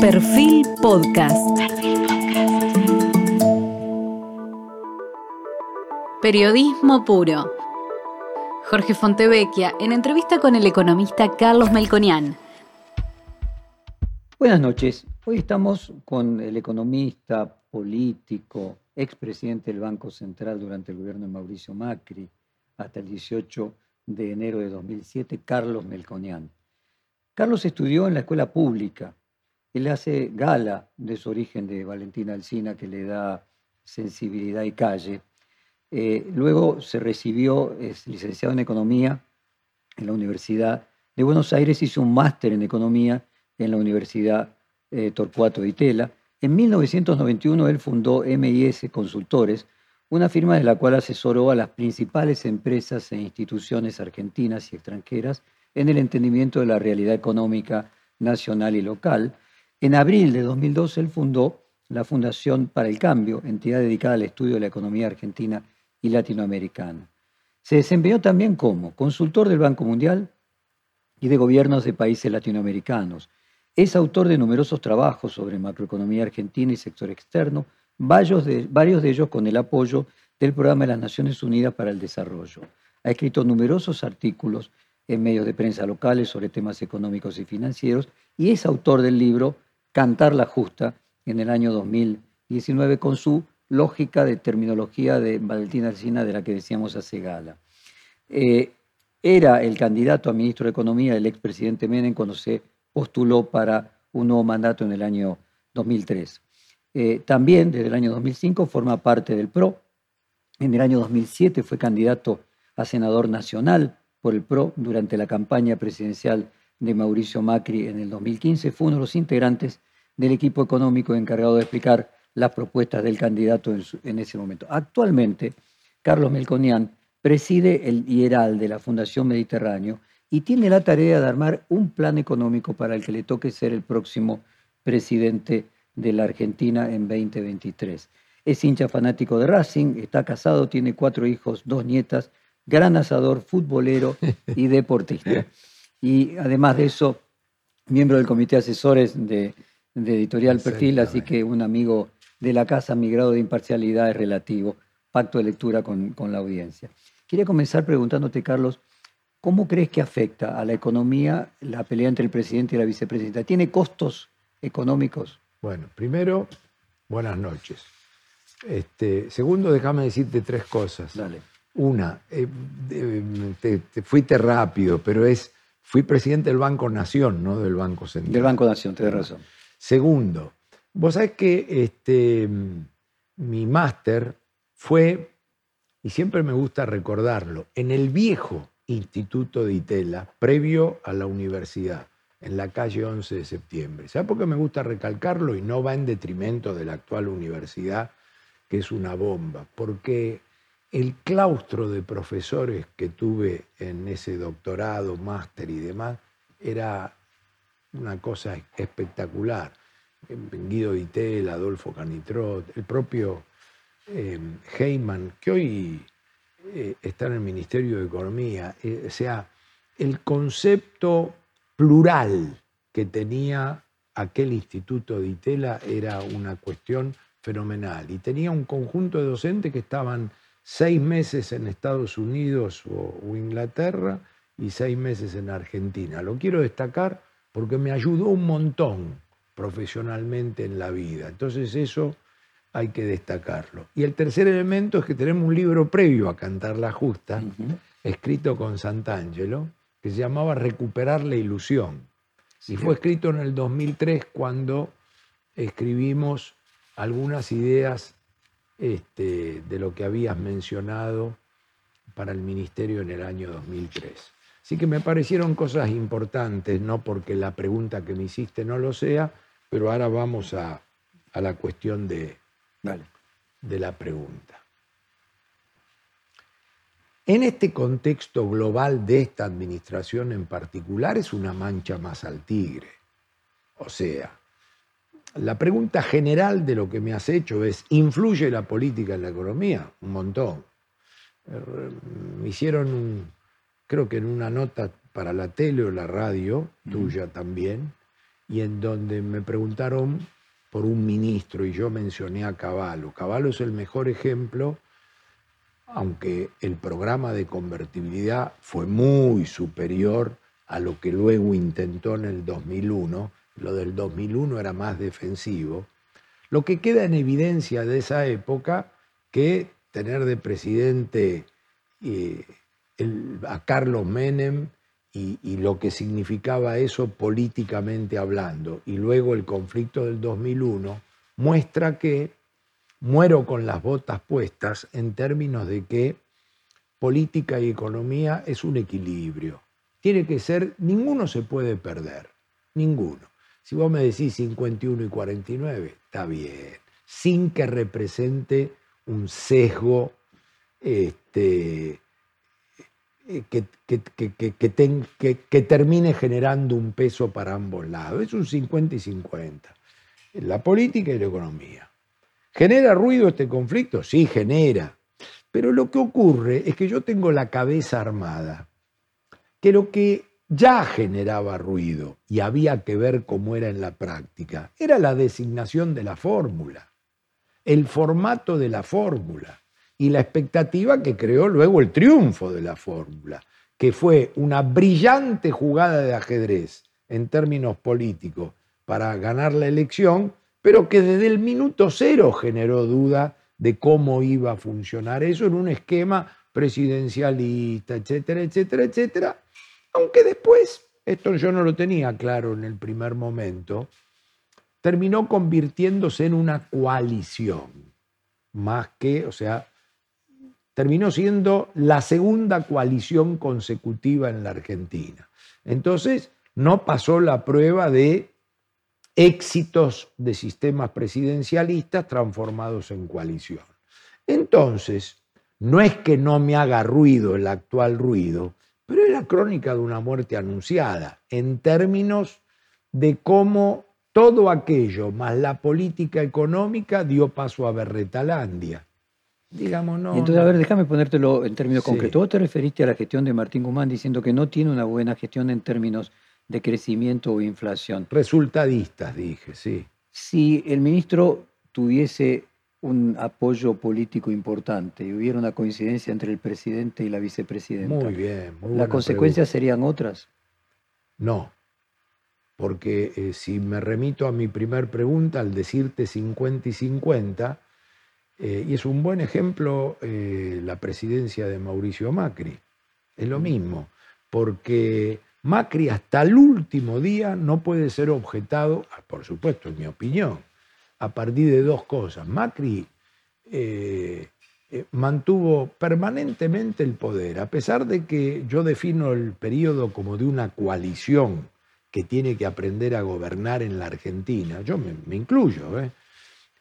Perfil Podcast. Periodismo puro. Jorge Fontevecchia en entrevista con el economista Carlos Melconian. Buenas noches. Hoy estamos con el economista, político, expresidente del Banco Central durante el gobierno de Mauricio Macri hasta el 18 de enero de 2007, Carlos Melconian. Carlos estudió en la escuela pública. Él hace gala de su origen de Valentina Alcina, que le da sensibilidad y calle. Eh, luego se recibió, es licenciado en Economía en la Universidad de Buenos Aires, hizo un máster en Economía en la Universidad eh, Torcuato de Itela. En 1991 él fundó MIS Consultores, una firma de la cual asesoró a las principales empresas e instituciones argentinas y extranjeras en el entendimiento de la realidad económica nacional y local. En abril de 2012 él fundó la Fundación para el Cambio, entidad dedicada al estudio de la economía argentina y latinoamericana. Se desempeñó también como consultor del Banco Mundial y de gobiernos de países latinoamericanos. Es autor de numerosos trabajos sobre macroeconomía argentina y sector externo, varios de, varios de ellos con el apoyo del Programa de las Naciones Unidas para el Desarrollo. Ha escrito numerosos artículos en medios de prensa locales sobre temas económicos y financieros y es autor del libro Cantar la Justa en el año 2019 con su lógica de terminología de Valentina Alcina de la que decíamos hace gala. Eh, era el candidato a ministro de Economía del expresidente Menem cuando se postuló para un nuevo mandato en el año 2003. Eh, también desde el año 2005 forma parte del PRO. En el año 2007 fue candidato a senador nacional por el PRO durante la campaña presidencial de Mauricio Macri en el 2015. Fue uno de los integrantes del equipo económico encargado de explicar las propuestas del candidato en, ese momento. Actualmente, Carlos Melconian preside el IERAL de la Fundación Mediterráneo y tiene la tarea de armar un plan económico para el que le toque ser el próximo presidente de la Argentina en 2023. Es hincha fanático de Racing, está casado, tiene cuatro hijos, dos nietas, gran asador, futbolero y deportista. Y además de eso, miembro del comité de asesores de, Editorial Perfil, así que un amigo de la casa, mi grado de imparcialidad es relativo, pacto de lectura con, con la audiencia. Quería comenzar preguntándote, Carlos, ¿cómo crees que afecta a la economía la pelea entre el presidente y la vicepresidenta? ¿Tiene costos económicos? Bueno, primero, buenas noches. Este, segundo, déjame decirte tres cosas. Dale. Una, eh, te, fuiste rápido, pero es, fui presidente del Banco Nación, no del Banco Central. Del Banco Nación, tienes razón. Segundo, vos sabés que este, mi máster fue, y siempre me gusta recordarlo, en el viejo Instituto de Itela, previo a la universidad en la calle 11 de septiembre. ¿Sabe por qué me gusta recalcarlo y no va en detrimento de la actual universidad, que es una bomba? Porque el claustro de profesores que tuve en ese doctorado, máster y demás, era una cosa espectacular. Guido Vitel, Adolfo Canitrot, el propio eh, Heyman, que hoy eh, está en el Ministerio de Economía. Eh, o sea, el concepto plural que tenía aquel instituto de Itela era una cuestión fenomenal. Y tenía un conjunto de docentes que estaban seis meses en Estados Unidos o, Inglaterra y seis meses en Argentina. Lo quiero destacar porque me ayudó un montón profesionalmente en la vida. Entonces eso hay que destacarlo. Y el tercer elemento es que tenemos un libro previo a Cantar la Justa, escrito con Sant'Angelo, que se llamaba Recuperar la ilusión. y fue escrito en el 2003 cuando escribimos algunas ideas este, de lo que habías mencionado para el ministerio en el año 2003. Así que me parecieron cosas importantes, no porque la pregunta que me hiciste no lo sea, pero ahora vamos a, la cuestión de, de la pregunta. En este contexto global de esta administración en particular es una mancha más al tigre. O sea, la pregunta general de lo que me has hecho es, ¿influye la política en la economía? Un montón. Eh, me hicieron, creo que en una nota para la tele o la radio, tuya también, y en donde me preguntaron por un ministro y yo mencioné a Caballo. Caballo es el mejor ejemplo, aunque el programa de convertibilidad fue muy superior a lo que luego intentó en el 2001, lo del 2001 era más defensivo, lo que queda en evidencia de esa época que tener de presidente eh, a Carlos Menem y, lo que significaba eso políticamente hablando, y luego el conflicto del 2001, muestra que muero con las botas puestas en términos de que política y economía es un equilibrio. Tiene que ser, ninguno se puede perder, ninguno. Si vos me decís 51 y 49, está bien, sin que represente un sesgo este, eh, que, que, termine generando un peso para ambos lados. Es un 50 y 50. La política y la economía. ¿Genera ruido este conflicto? Sí, genera. Pero lo que ocurre es que yo tengo la cabeza armada, que lo que ya generaba ruido y había que ver cómo era en la práctica, era la designación de la fórmula, el formato de la fórmula y la expectativa que creó luego el triunfo de la fórmula, que fue una brillante jugada de ajedrez en términos políticos para ganar la elección, pero que desde el minuto cero generó duda de cómo iba a funcionar eso en un esquema presidencialista, etcétera, etcétera, etcétera, aunque después, esto yo no lo tenía claro en el primer momento, terminó convirtiéndose en una coalición, más que, o sea, terminó siendo la segunda coalición consecutiva en la Argentina. Entonces, no pasó la prueba de éxitos de sistemas presidencialistas transformados en coalición. Entonces, no es que no me haga ruido el actual ruido, pero es la crónica de una muerte anunciada, en términos de cómo todo aquello, más la política económica, dio paso a Berretalandia digamos, no. entonces, a ver, déjame ponértelo en términos concretos. Vos te referiste a la gestión de Martín Guzmán diciendo que no tiene una buena gestión en términos de crecimiento o inflación. Resultadistas, dije, sí. Si el ministro tuviese un apoyo político importante y hubiera una coincidencia entre el presidente y la vicepresidenta. Muy bien. Muy ¿Las consecuencias serían otras? No, porque eh, si me remito a mi primer pregunta, al decirte 50 y 50, eh, y es un buen ejemplo eh, la presidencia de Mauricio Macri. Es lo mismo, porque Macri hasta el último día no puede ser objetado, ah, por supuesto, en mi opinión, a partir de dos cosas. Macri eh, mantuvo permanentemente el poder, a pesar de que yo defino el periodo como de una coalición que tiene que aprender a gobernar en la Argentina, yo me, incluyo,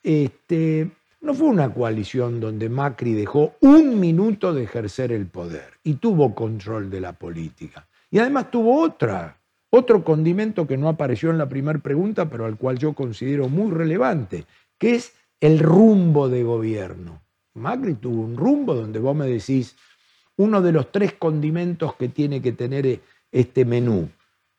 este, no fue una coalición donde Macri dejó un minuto de ejercer el poder y tuvo control de la política. Y además tuvo otra, otro condimento que no apareció en la primera pregunta, pero al cual yo considero muy relevante, que es el rumbo de gobierno. Macri tuvo un rumbo donde vos me decís, uno de los tres condimentos que tiene que tener este menú.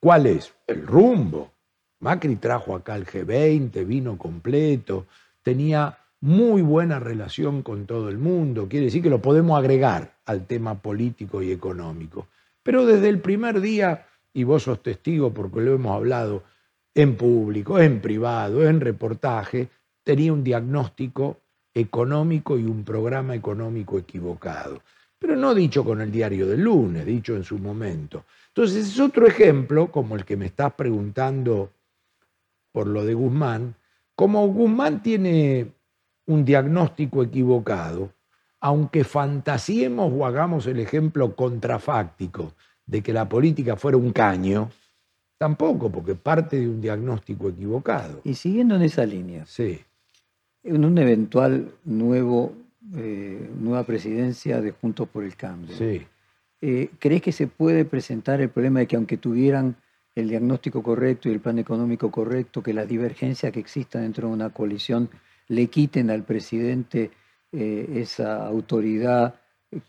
¿Cuál es? El rumbo. Macri trajo acá el G20, vino completo, tenía muy buena relación con todo el mundo, quiere decir que lo podemos agregar al tema político y económico. Pero desde el primer día, y vos sos testigo porque lo hemos hablado en público, en privado, en reportaje, tenía un diagnóstico económico y un programa económico equivocado. Pero no dicho con el diario del lunes, dicho en su momento. Entonces es otro ejemplo, como el que me estás preguntando por lo de Guzmán, como Guzmán tiene un diagnóstico equivocado, aunque fantasiemos o hagamos el ejemplo contrafáctico de que la política fuera un caño, tampoco, porque parte de un diagnóstico equivocado. Y siguiendo en esa línea, sí. en un eventual nuevo, eh, nueva presidencia de Juntos por el Cambio, sí. Eh, ¿crees que se puede presentar el problema de que aunque tuvieran el diagnóstico correcto y el plan económico correcto, que la divergencia que exista dentro de una coalición le quiten al presidente eh, esa autoridad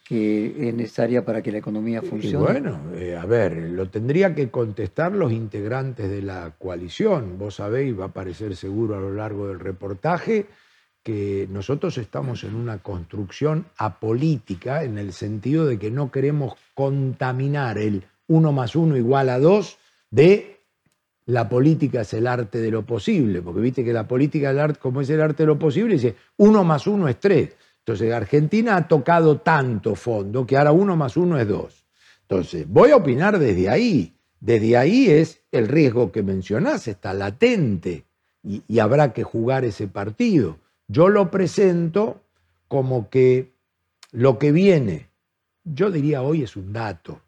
que es necesaria para que la economía funcione? bueno, eh, a ver, lo tendría que contestar los integrantes de la coalición. Vos sabéis, va a aparecer seguro a lo largo del reportaje, que nosotros estamos en una construcción apolítica en el sentido de que no queremos contaminar el 1 más 1 igual a 2 de la política es el arte de lo posible, porque viste que la política del arte, como es el arte de lo posible, dice 1 más 1 es 3. Entonces, Argentina ha tocado tanto fondo que ahora 1 más 1 es 2. Entonces, voy a opinar desde ahí. Desde ahí es el riesgo que mencionás, está latente y habrá que jugar ese partido. Yo lo presento como que lo que viene, yo diría hoy es un dato,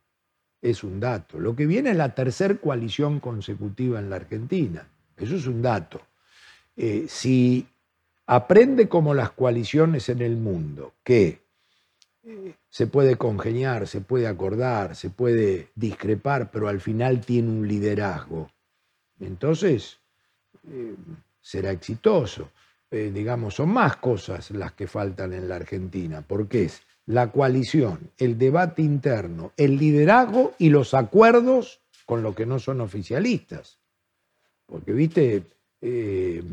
es un dato. Lo que viene es la tercera coalición consecutiva en la Argentina. Eso es un dato. Eh, si aprende como las coaliciones en el mundo, que eh, se puede congeniar, se puede acordar, se puede discrepar, pero al final tiene un liderazgo, entonces eh, será exitoso. digamos, son más cosas las que faltan en la Argentina, porque es la coalición, el debate interno, el liderazgo y los acuerdos con los que no son oficialistas. Porque, viste... Eh,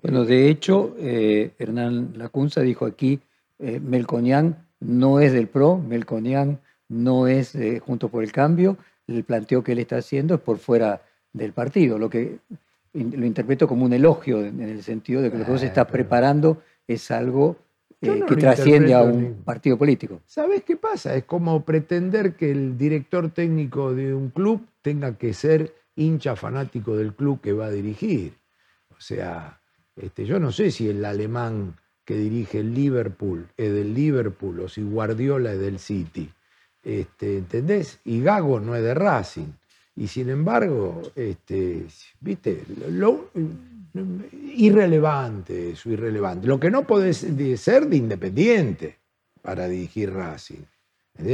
bueno, de hecho, eh, Hernán Lacunza dijo aquí, eh, Melconian no es del PRO, Melconian no es Junto por el Cambio, el planteo que él está haciendo es por fuera del partido, lo que lo interpreto como un elogio en el sentido de que lo que se está preparando es algo eh, que trasciende a un partido político. ¿Sabes qué pasa? Es como pretender que el director técnico de un club tenga que ser hincha fanático del club que va a dirigir. O sea, este, yo no sé si el alemán que dirige el Liverpool es del Liverpool o si Guardiola es del City. Este, ¿Entendés? Y Gago no es de Racing. Y sin embargo, este, viste, lo, irrelevante eso, irrelevante. Lo que no puede ser de independiente para dirigir Racing.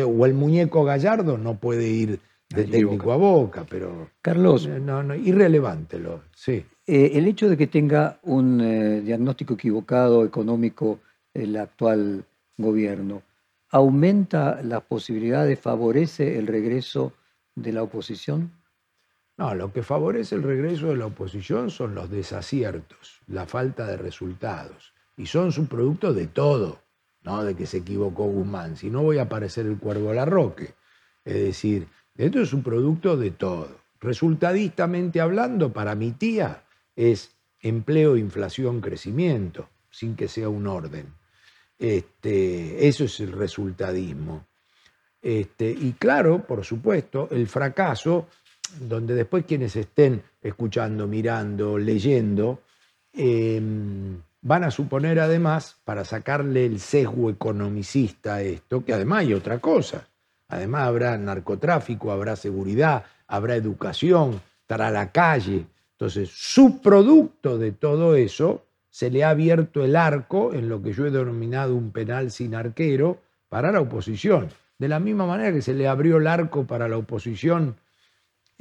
O el muñeco Gallardo no puede ir de técnico a boca, pero. Carlos. No, no, irrelevante. Lo, sí. Eh, el hecho de que tenga un eh, diagnóstico equivocado económico el actual gobierno, ¿aumenta las posibilidades, favorece el regreso de la oposición? No, lo que favorece el regreso de la oposición son los desaciertos, la falta de resultados. Y son su producto de todo, no de que se equivocó Guzmán. Si no voy a aparecer el cuervo Larroque. Es decir, esto es un producto de todo. Resultadistamente hablando, para mi tía es empleo, inflación, crecimiento, sin que sea un orden. Este, eso es el resultadismo. Este, y claro, por supuesto, el fracaso donde después quienes estén escuchando, mirando, leyendo, em, van a suponer además, para sacarle el sesgo economicista a esto, que además hay otra cosa. Además habrá narcotráfico, habrá seguridad, habrá educación, estará la calle. Entonces, subproducto de todo eso, se le ha abierto el arco en lo que yo he denominado un penal sin arquero para la oposición. De la misma manera que se le abrió el arco para la oposición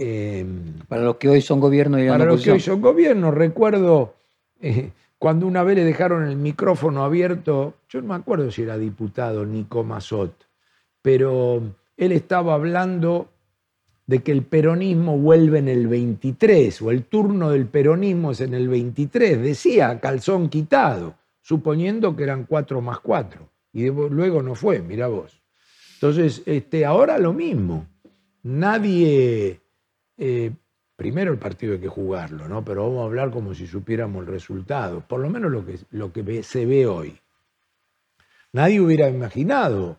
Em, para los que hoy son gobierno y Para los que hoy son gobierno, recuerdo eh, cuando una vez le dejaron el micrófono abierto, yo no me acuerdo si era diputado Nico Mazot, pero él estaba hablando de que el peronismo vuelve en el 23, o el turno del peronismo es en el 23, decía calzón quitado, suponiendo que eran cuatro más cuatro, y luego no fue, mira vos. Entonces, este, ahora lo mismo, nadie eh, primero el partido hay que jugarlo, ¿no? Pero vamos a hablar como si supiéramos el resultado, por lo menos lo que, lo que se ve hoy. Nadie hubiera imaginado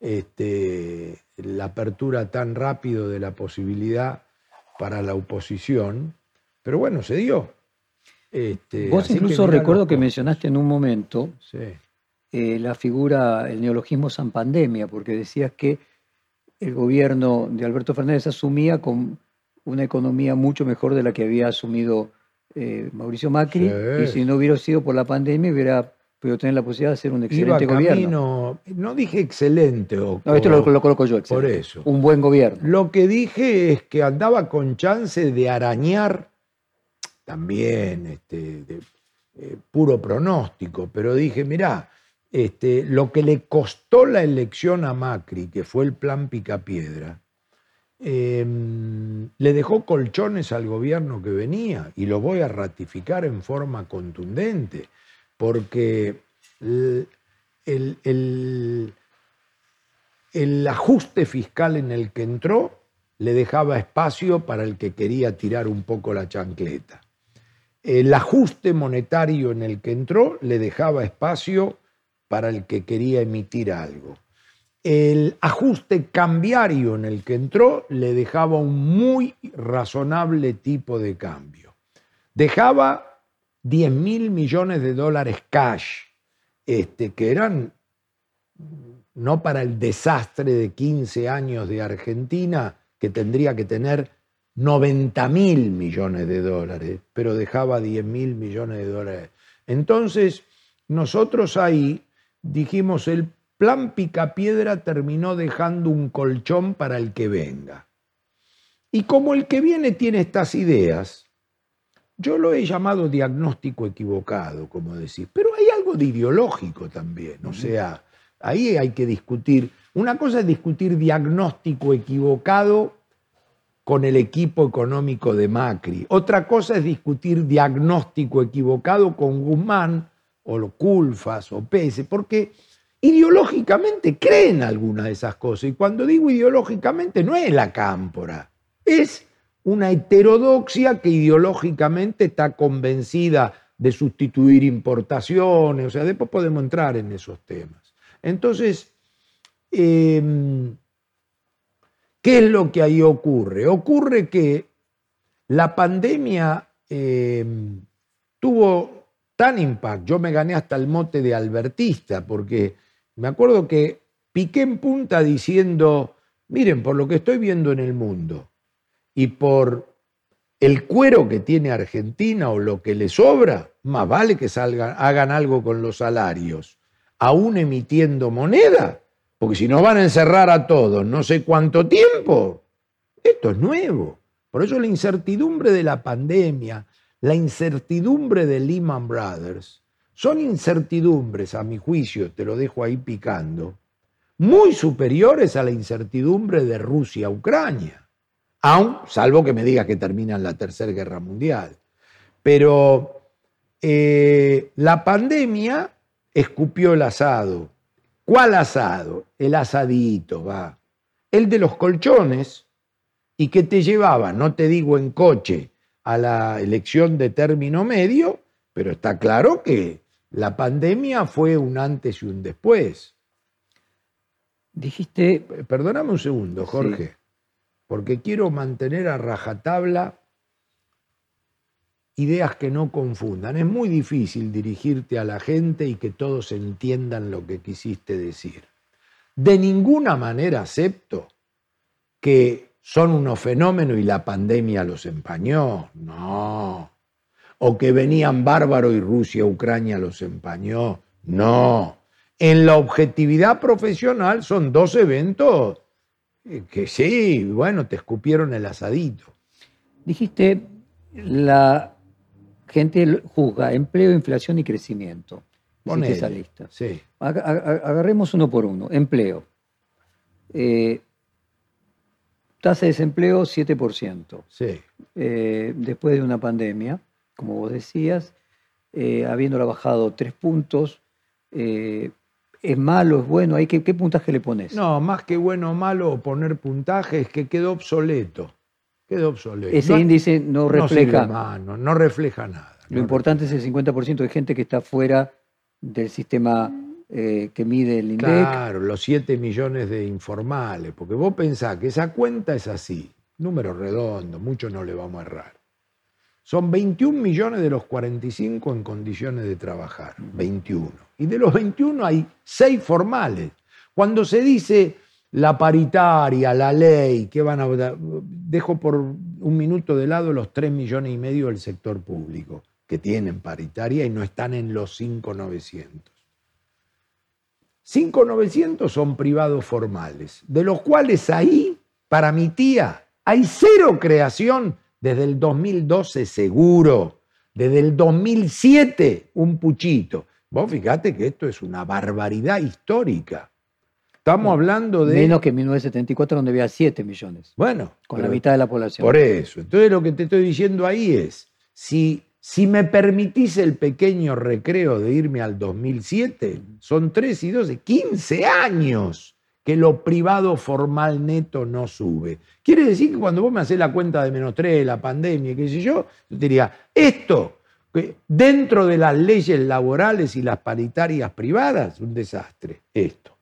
este, la apertura tan rápido de la posibilidad para la oposición, pero bueno, se dio. Este, Vos incluso recuerdo que mencionaste en un momento eh, la figura, el neologismo San Pandemia, porque decías que el gobierno de Alberto Fernández asumía con una economía mucho mejor de la que había asumido eh, Mauricio Macri, y si no hubiera sido por la pandemia hubiera podido tener la posibilidad de hacer un excelente gobierno. No dije excelente. O, no, esto lo, coloco yo. Por eso. Un buen gobierno. Lo que dije es que andaba con chance de arañar también este, de, eh, puro pronóstico, pero dije, mirá, este, lo que le costó la elección a Macri, que fue el plan Picapiedra, em, le dejó colchones al gobierno que venía y lo voy a ratificar en forma contundente, porque el, el ajuste fiscal en el que entró le dejaba espacio para el que quería tirar un poco la chancleta. El ajuste monetario en el que entró le dejaba espacio para el que quería emitir algo. El ajuste cambiario en el que entró le dejaba un muy razonable tipo de cambio. Dejaba 10 mil millones de dólares cash, este, que eran no para el desastre de 15 años de Argentina, que tendría que tener 90 mil millones de dólares, pero dejaba 10 mil millones de dólares. Entonces, nosotros ahí dijimos, el plan Picapiedra terminó dejando un colchón para el que venga. Y como el que viene tiene estas ideas, yo lo he llamado diagnóstico equivocado, como decir, pero hay algo de ideológico también, o sea, ahí hay que discutir. Una cosa es discutir diagnóstico equivocado con el equipo económico de Macri. Otra cosa es discutir diagnóstico equivocado con Guzmán o los Culfas o Pese, porque ideológicamente creen algunas de esas cosas. Y cuando digo ideológicamente no es la cámpora, es una heterodoxia que ideológicamente está convencida de sustituir importaciones, o sea, después podemos entrar en esos temas. Entonces, em, ¿qué es lo que ahí ocurre? Ocurre que la pandemia em, tuvo tan impacto. Yo me gané hasta el mote de albertista, porque me acuerdo que piqué en punta diciendo, miren, por lo que estoy viendo en el mundo y por el cuero que tiene Argentina o lo que le sobra, más vale que salgan, hagan algo con los salarios, aún emitiendo moneda, porque si nos van a encerrar a todos no sé cuánto tiempo, esto es nuevo. Por eso la incertidumbre de la pandemia, la incertidumbre de Lehman Brothers son incertidumbres, a mi juicio, te lo dejo ahí picando, muy superiores a la incertidumbre de Rusia-Ucrania, aun salvo que me digas que termina la Tercera Guerra Mundial. Pero eh, la pandemia escupió el asado. ¿Cuál asado? El asadito, va. El de los colchones y que te llevaba, no te digo en coche, a la elección de término medio, pero está claro que la pandemia fue un antes y un después. Dijiste... Perdóname un segundo, Jorge, porque quiero mantener a rajatabla ideas que no confundan. Es muy difícil dirigirte a la gente y que todos entiendan lo que quisiste decir. De ninguna manera acepto que son unos fenómenos y la pandemia los empañó. No. O que venían bárbaros y Rusia, Ucrania los empañó. No. En la objetividad profesional son dos eventos que sí, bueno, te escupieron el asadito. Dijiste, la gente juzga empleo, inflación y crecimiento. Ponele, esa lista. Sí. Agarremos uno por uno. Empleo. Eh, Tasa de desempleo 7%. Sí. Eh, después de una pandemia, como vos decías, eh, habiéndola bajado tres puntos, eh, ¿es malo, es bueno? ¿Hay ¿Qué, puntaje le pones? No, más que bueno o malo poner puntaje es que quedó obsoleto. Quedó obsoleto. Ese índice no refleja. No, no, refleja nada. Lo importante es el 50% de gente que está fuera del sistema eh, que mide el INDEC. Claro, los 7 millones de informales, porque vos pensás que esa cuenta es así, número redondo, mucho no le vamos a errar. Son 21 millones de los 45 en condiciones de trabajar, 21. Y de los 21 hay 6 formales. Cuando se dice la paritaria, la ley, que van a dejo por un minuto de lado los 3 millones y medio del sector público, que tienen paritaria y no están en los 5,900. 5.900 son privados formales, de los cuales ahí, para mi tía, hay cero creación desde el 2012 seguro, desde el 2007 un puchito, Vos fíjate que esto es una barbaridad histórica. Estamos hablando de... Menos que en 1974 donde había 7 millones, Bueno, con la mitad de la población. Por eso. Entonces lo que te estoy diciendo ahí es, si, si me permitís el pequeño recreo de irme al 2007, son 3 y 12, 15 años que lo privado formal neto no sube. Quiere decir que cuando vos me haces la cuenta de menos 3, la pandemia, qué sé yo, yo te diría, esto, dentro de las leyes laborales y las paritarias privadas, un desastre, esto.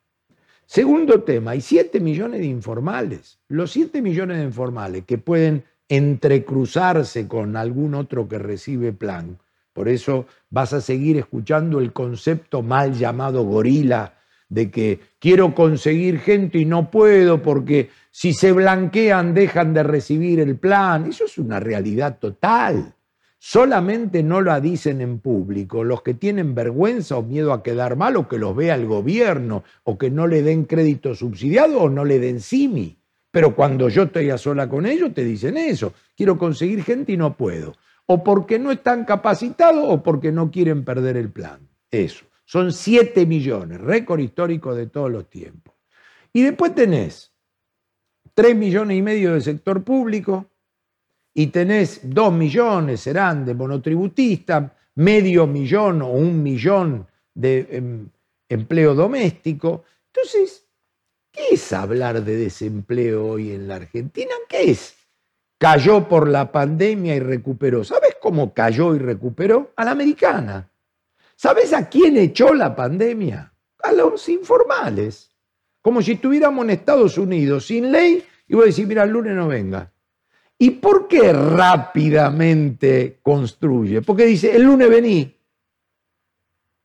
Segundo tema, hay 7 millones de informales. Los 7 millones de informales que pueden entrecruzarse con algún otro que recibe plan. Por eso vas a seguir escuchando el concepto mal llamado gorila de que quiero conseguir gente y no puedo porque si se blanquean dejan de recibir el plan. Eso es una realidad total. Solamente no la dicen en público los que tienen vergüenza o miedo a quedar mal o que los vea el gobierno o que no le den crédito subsidiado o no le den SIMI. Pero cuando yo estoy a sola con ellos te dicen eso. Quiero conseguir gente y no puedo. O porque no están capacitados o porque no quieren perder el plan. Eso. Son 7 millones, récord histórico de todos los tiempos. Y después tenés 3 millones y medio de sector público, y tenés dos millones, serán de monotributistas, medio millón o un millón de em, empleo doméstico. Entonces, ¿qué es hablar de desempleo hoy en la Argentina? ¿Qué es? Cayó por la pandemia y recuperó. ¿Sabes cómo cayó y recuperó? A la americana. ¿Sabes a quién echó la pandemia? A los informales. Como si estuviéramos en Estados Unidos sin ley y vos decís, mira, el lunes no venga. ¿Y por qué rápidamente construye? Porque dice, el lunes vení.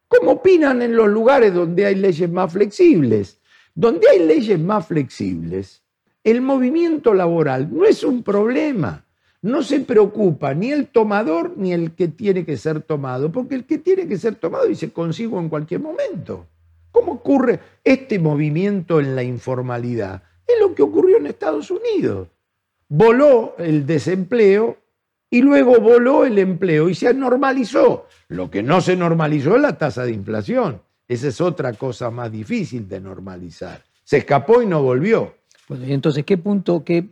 ¿Cómo opinan en los lugares donde hay leyes más flexibles? Donde hay leyes más flexibles, el movimiento laboral no es un problema. No se preocupa ni el tomador ni el que tiene que ser tomado, porque el que tiene que ser tomado dice consigo en cualquier momento. ¿Cómo ocurre este movimiento en la informalidad? Es lo que ocurrió en Estados Unidos voló el desempleo y luego voló el empleo y se normalizó. Lo que no se normalizó es la tasa de inflación. Esa es otra cosa más difícil de normalizar. Se escapó y no volvió. Bueno, y entonces, ¿qué punto, qué,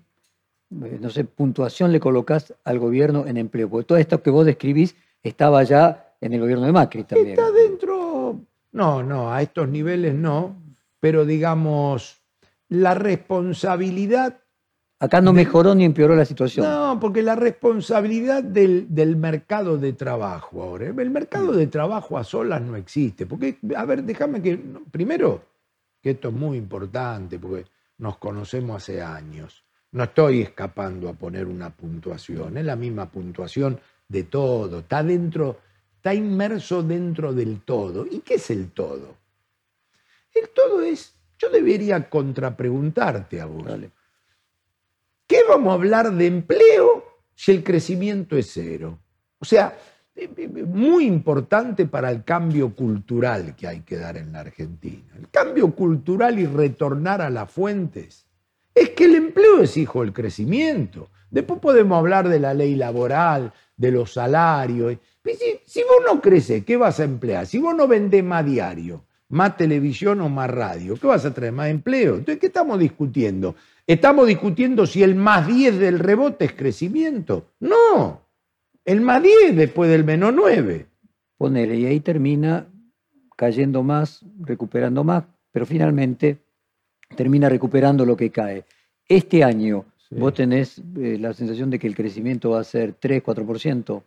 eh, no sé, puntuación le colocás al gobierno en empleo? Porque todo esto que vos describís estaba ya en el gobierno de Macri también. Está dentro, no, no, a estos niveles no, pero digamos, la responsabilidad Acá no mejoró ni empeoró la situación. No, porque la responsabilidad del, del mercado de trabajo ahora, el mercado de trabajo a solas no existe. Porque, a ver, déjame que, primero, que esto es muy importante, porque nos conocemos hace años. No estoy escapando a poner una puntuación, es la misma puntuación de todo, está dentro, está inmerso dentro del todo. ¿Y qué es el todo? El todo es, yo debería contrapreguntarte a vos. Dale. ¿Qué vamos a hablar de empleo si el crecimiento es cero? O sea, eh, eh, muy importante para el cambio cultural que hay que dar en la Argentina. El cambio cultural y retornar a las fuentes. Es que el empleo es hijo del crecimiento. Después podemos hablar de la ley laboral, de los salarios. Si vos no creces, ¿qué vas a emplear? Si vos no vendés más diario, más televisión o más radio, ¿qué vas a traer? Más empleo. Entonces, ¿qué estamos discutiendo? ¿Estamos discutiendo si el más 10 del rebote es crecimiento? No, el más 10 después del menos 9. Ponele, y ahí termina cayendo más, recuperando más, pero finalmente termina recuperando lo que cae. Este año, Sí. vos tenés eh, la sensación de que el crecimiento va a ser 3, 4%.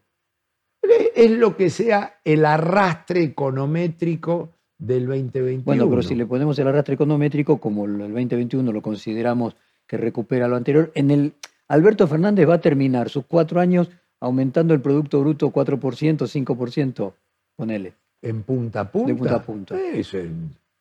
Es lo que sea el arrastre econométrico del 2021. Bueno, pero si le ponemos el arrastre econométrico, como el 2021 lo consideramos que recupera lo anterior, en el Alberto Fernández va a terminar sus cuatro años aumentando el Producto Bruto 4%, 5%, ponele. En punta a punta. De punta a punta. Eso,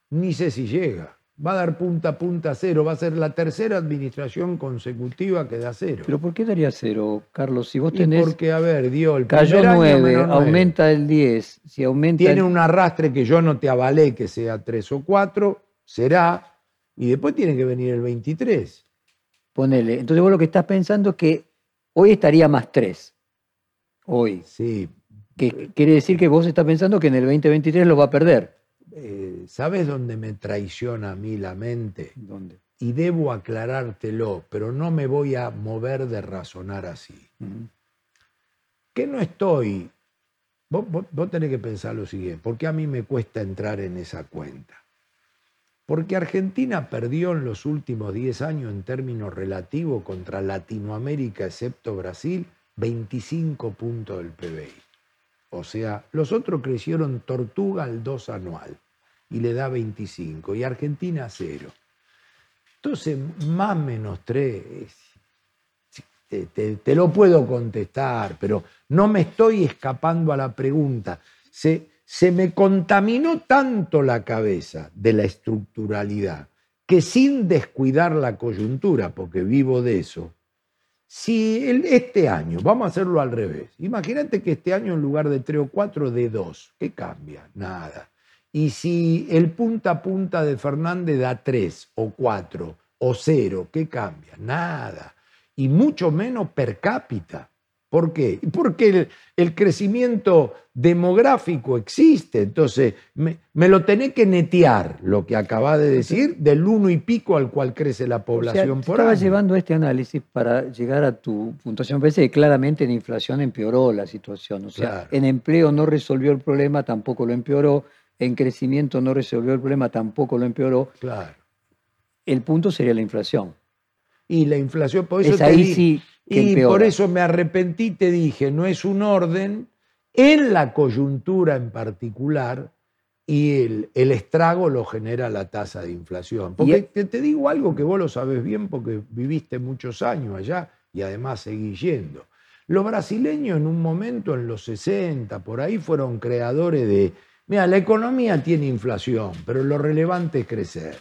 ni sé si llega. Va a dar punta a punta cero. Va a ser la tercera administración consecutiva que da cero. Pero ¿por qué daría cero, Carlos? Si vos Y tenés, porque, a ver, dio el cayó primer año 9, menos nueve. aumenta el 10, si aumenta Tiene el- un arrastre que yo no te avalé que sea tres o cuatro, será, y después tiene que venir el 23. ponele. Entonces vos lo que estás pensando es que hoy estaría más 3. Hoy. Sí, Que quiere decir que vos estás pensando que en el 2023 lo va a perder. Eh, ¿Sabes dónde me traiciona a mí la mente? ¿Dónde? Y debo aclarártelo, pero no me voy a mover de razonar así. Que no estoy. Vos, vos- vos tenés que pensar lo siguiente: ¿por qué a mí me cuesta entrar en esa cuenta? Porque Argentina perdió en los últimos 10 años en términos relativos contra Latinoamérica, excepto Brasil, 25 puntos del PBI. O sea, los otros crecieron tortuga al 2 anual y le da 25 y Argentina cero. Entonces, más menos 3, te, te- te lo puedo contestar, pero no me estoy escapando a la pregunta. Se, se me contaminó tanto la cabeza de la estructuralidad que sin descuidar la coyuntura, porque vivo de eso, si el- este año, vamos a hacerlo al revés, imagínate que este año en lugar de 3 o 4, de 2, ¿qué cambia? Nada. Y si el punta a punta de Fernández da 3 o 4 o 0, ¿qué cambia? Nada. Y mucho menos per cápita. ¿Por qué? Porque el, el crecimiento demográfico existe. Entonces, me, me lo tenés que netear, lo que acabas de decir, del uno y pico al cual crece la O sea, población te por estaba año. llevando este análisis para llegar a tu puntuación. Parece que claramente en inflación empeoró la situación. O sea, Claro. en empleo no resolvió el problema, tampoco lo empeoró. En crecimiento no resolvió el problema, tampoco lo empeoró. Claro. El punto sería la inflación. Y la inflación, por eso Es te ahí di- sí Y empeora. por eso me arrepentí, te dije, no es un orden en la coyuntura en particular y el, el estrago lo genera la tasa de inflación. Porque Y- te, te digo algo que vos lo sabes bien porque viviste muchos años allá y además seguís yendo. Los brasileños en un momento, en los 60, por ahí, fueron creadores de, mira, la economía tiene inflación, pero lo relevante es crecer.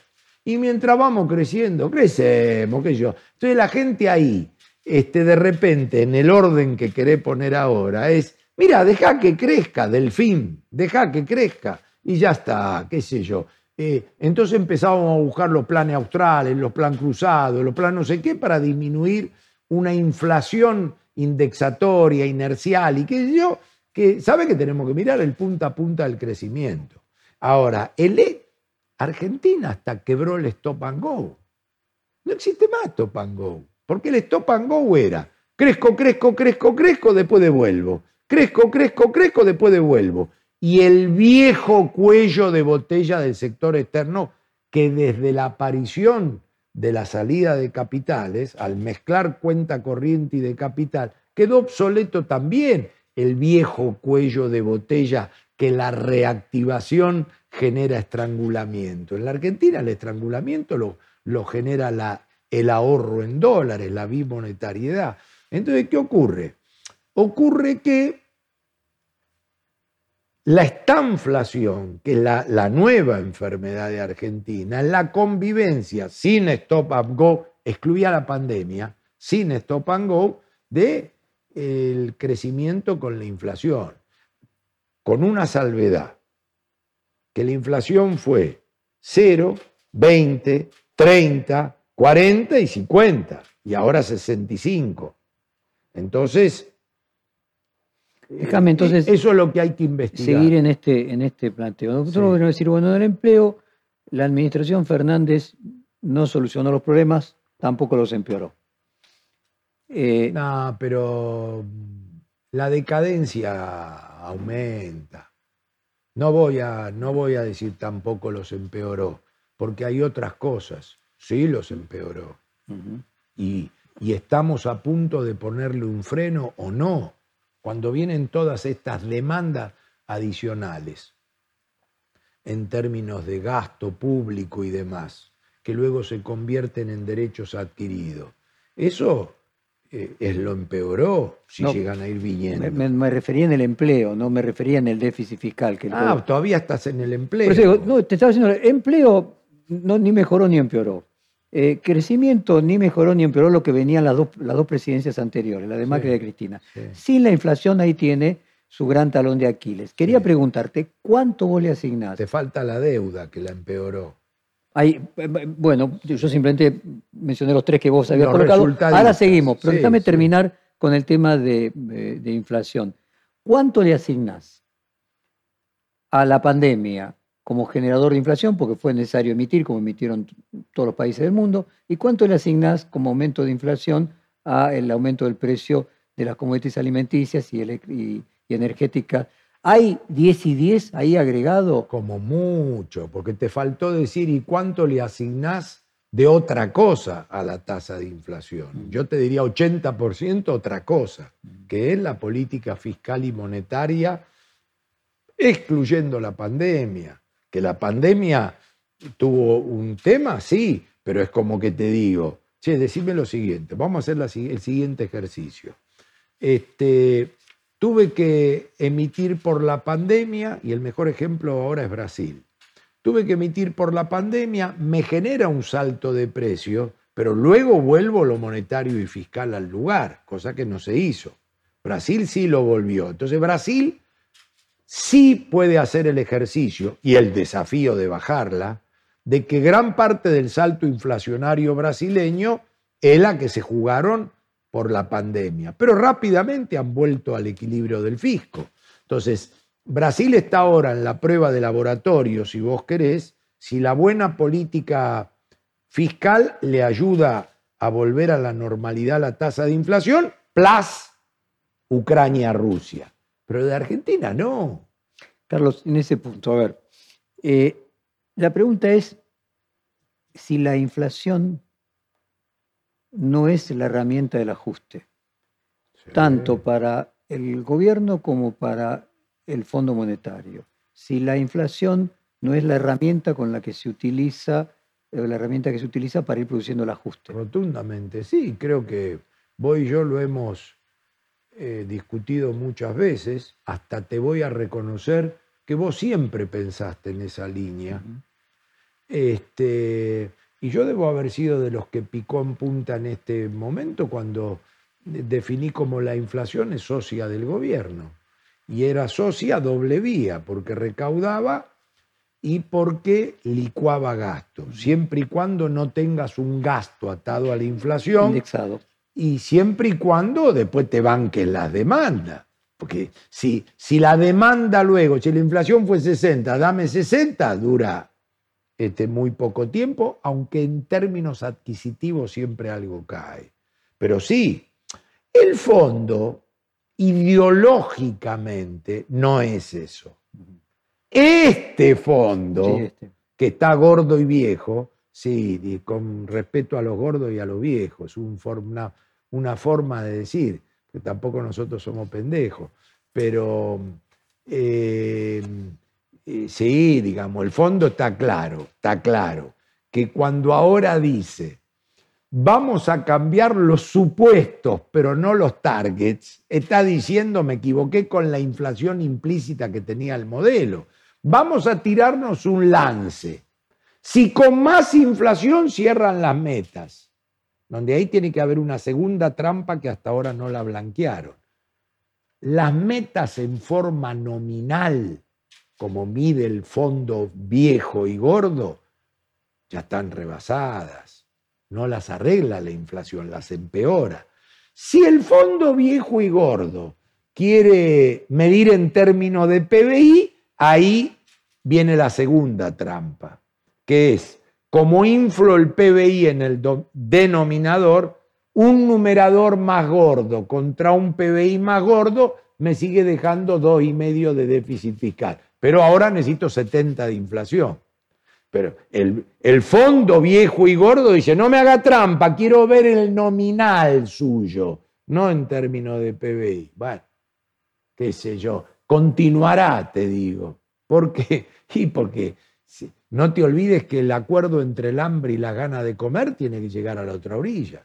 Y mientras vamos creciendo, crecemos, qué sé yo. Entonces la gente ahí, este, de repente, en el orden que querés poner ahora, es, mira, deja que crezca, delfín, deja que crezca. Y ya está, qué sé yo. Eh, entonces empezábamos a buscar los planes australes, los planes cruzados, los planes no sé qué, para disminuir una inflación indexatoria, inercial y qué sé yo, que sabe que tenemos que mirar el punta a punta del crecimiento. Ahora, el E- Argentina hasta quebró el stop and go. No existe más stop and go. Porque el stop and go era crezco, crezco, crezco, crezco, después devuelvo. Crezco, crezco, crezco, después devuelvo. Y el viejo cuello de botella del sector externo que desde la aparición de la salida de capitales, al mezclar cuenta corriente y de capital, quedó obsoleto también el viejo cuello de botella que la reactivación genera estrangulamiento. En la Argentina el estrangulamiento lo, lo genera la, el ahorro en dólares, la bimonetariedad. Entonces, ¿qué ocurre? Ocurre que la estanflación, que es la, la nueva enfermedad de Argentina, la convivencia sin stop and go, excluía la pandemia, sin stop and go, de el crecimiento con la inflación, con una salvedad, que la inflación fue 0, 20, 30, 40 y 50, y ahora 65. Entonces, Déjame entonces eso es lo que hay que investigar. seguir en este, en este planteo. Nosotros Sí. decir, bueno, en el empleo, la administración Fernández no solucionó los problemas, tampoco los empeoró. Eh, No, pero la decadencia aumenta. No voy, a, no voy a decir tampoco los empeoró, porque hay otras cosas. Sí, los empeoró. Y, y estamos a punto de ponerle un freno o no, cuando vienen todas estas demandas adicionales en términos de gasto público y demás, que luego se convierten en derechos adquiridos. Eso eh, es lo empeoró si No, llegan a ir viniendo. Me, refería en el empleo, no me refería en el déficit fiscal. Que ah, todavía estás en el empleo. No, te estaba diciendo, empleo no, ni mejoró ni empeoró. Eh, crecimiento ni mejoró ni empeoró lo que venían las dos, las dos presidencias anteriores, la de Macri y la de Cristina. sí. Sin la inflación ahí tiene su gran talón de Aquiles. Quería Sí. preguntarte, ¿cuánto vos le asignás? Te falta la deuda que la empeoró. Ahí, eh, bueno, yo simplemente mencioné los tres que vos habías Los colocado. Ahora seguimos, pero déjame terminar con el tema de, eh, de inflación. ¿cuánto le asignás a la pandemia como generador de inflación, porque fue necesario emitir, como emitieron todos los países del mundo, y cuánto le asignás como aumento de inflación al aumento del precio de las commodities alimenticias y, y energéticas? ¿Hay 10 y 10 ahí agregado? Como mucho, porque te faltó decir, ¿y cuánto le asignás de otra cosa a la tasa de inflación? Mm. Yo te diría 80% otra cosa, mm. que es la política fiscal y monetaria, excluyendo la pandemia. Que la pandemia tuvo un tema, sí, pero es como que te digo, che, decime lo siguiente, vamos a hacer el siguiente ejercicio. Este, Tuve que emitir por la pandemia, y el mejor ejemplo ahora es Brasil. Tuve que emitir por la pandemia, me genera un salto de precio, pero luego vuelvo lo monetario y fiscal al lugar, cosa que no se hizo. Brasil sí lo volvió. Entonces Brasil sí puede hacer el ejercicio y el desafío de bajarla, de que gran parte del salto inflacionario brasileño es la que se jugaron por la pandemia, pero rápidamente han vuelto al equilibrio del fisco. Entonces, Brasil está ahora en la prueba de laboratorio, si vos querés, si la buena política fiscal le ayuda a volver a la normalidad la tasa de inflación, plus Ucrania-Rusia. Pero de Argentina no. Carlos, en ese punto, a ver, eh, la pregunta es si la inflación no es la herramienta del ajuste, tanto para el gobierno como para el Fondo Monetario. Si la inflación no es la herramienta con la que se utiliza, eh, la herramienta que se utiliza para ir produciendo el ajuste. Rotundamente, sí, creo que vos y yo lo hemos eh, discutido muchas veces, hasta te voy a reconocer que vos siempre pensaste en esa línea. este, y yo debo haber sido de los que picó en punta en este momento cuando definí como la inflación es socia del gobierno. Y era socia doble vía, porque recaudaba y porque licuaba gastos, siempre y cuando no tengas un gasto atado a la inflación. Indexado. Y siempre y cuando después te banques las demandas. Porque si, si la demanda luego, si la inflación fue 60, dame 60, dura este, muy poco tiempo, aunque en términos adquisitivos siempre algo cae. Pero sí, el fondo ideológicamente no es eso. Este fondo, este. que está gordo y viejo, sí, con respeto a los gordos y a los viejos, es una, forma de decir, que tampoco nosotros somos pendejos, pero eh, sí, digamos, el fondo está claro, está claro, que cuando ahora dice, vamos a cambiar los supuestos, pero no los targets, está diciendo, me equivoqué con la inflación implícita que tenía el modelo. Vamos a tirarnos un lance. Si con más inflación cierran las metas, donde ahí tiene que haber una segunda trampa que hasta ahora no la blanquearon. Las metas en forma nominal como mide el fondo viejo y gordo, ya están rebasadas. No las arregla la inflación, las empeora. Si el fondo viejo y gordo quiere medir en términos de PBI, ahí viene la segunda trampa, que es, como inflo el PBI en el denominador, un numerador más gordo contra un PBI más gordo me sigue dejando dos y medio de déficit fiscal pero ahora necesito 70 de inflación. Pero el, el, fondo viejo y gordo dice, no me haga trampa, quiero ver el nominal suyo, no en términos de PBI. Bueno, qué sé yo, continuará, te digo. ¿Por qué? Y porque no te olvides que el acuerdo entre el hambre y la gana de comer tiene que llegar a la otra orilla.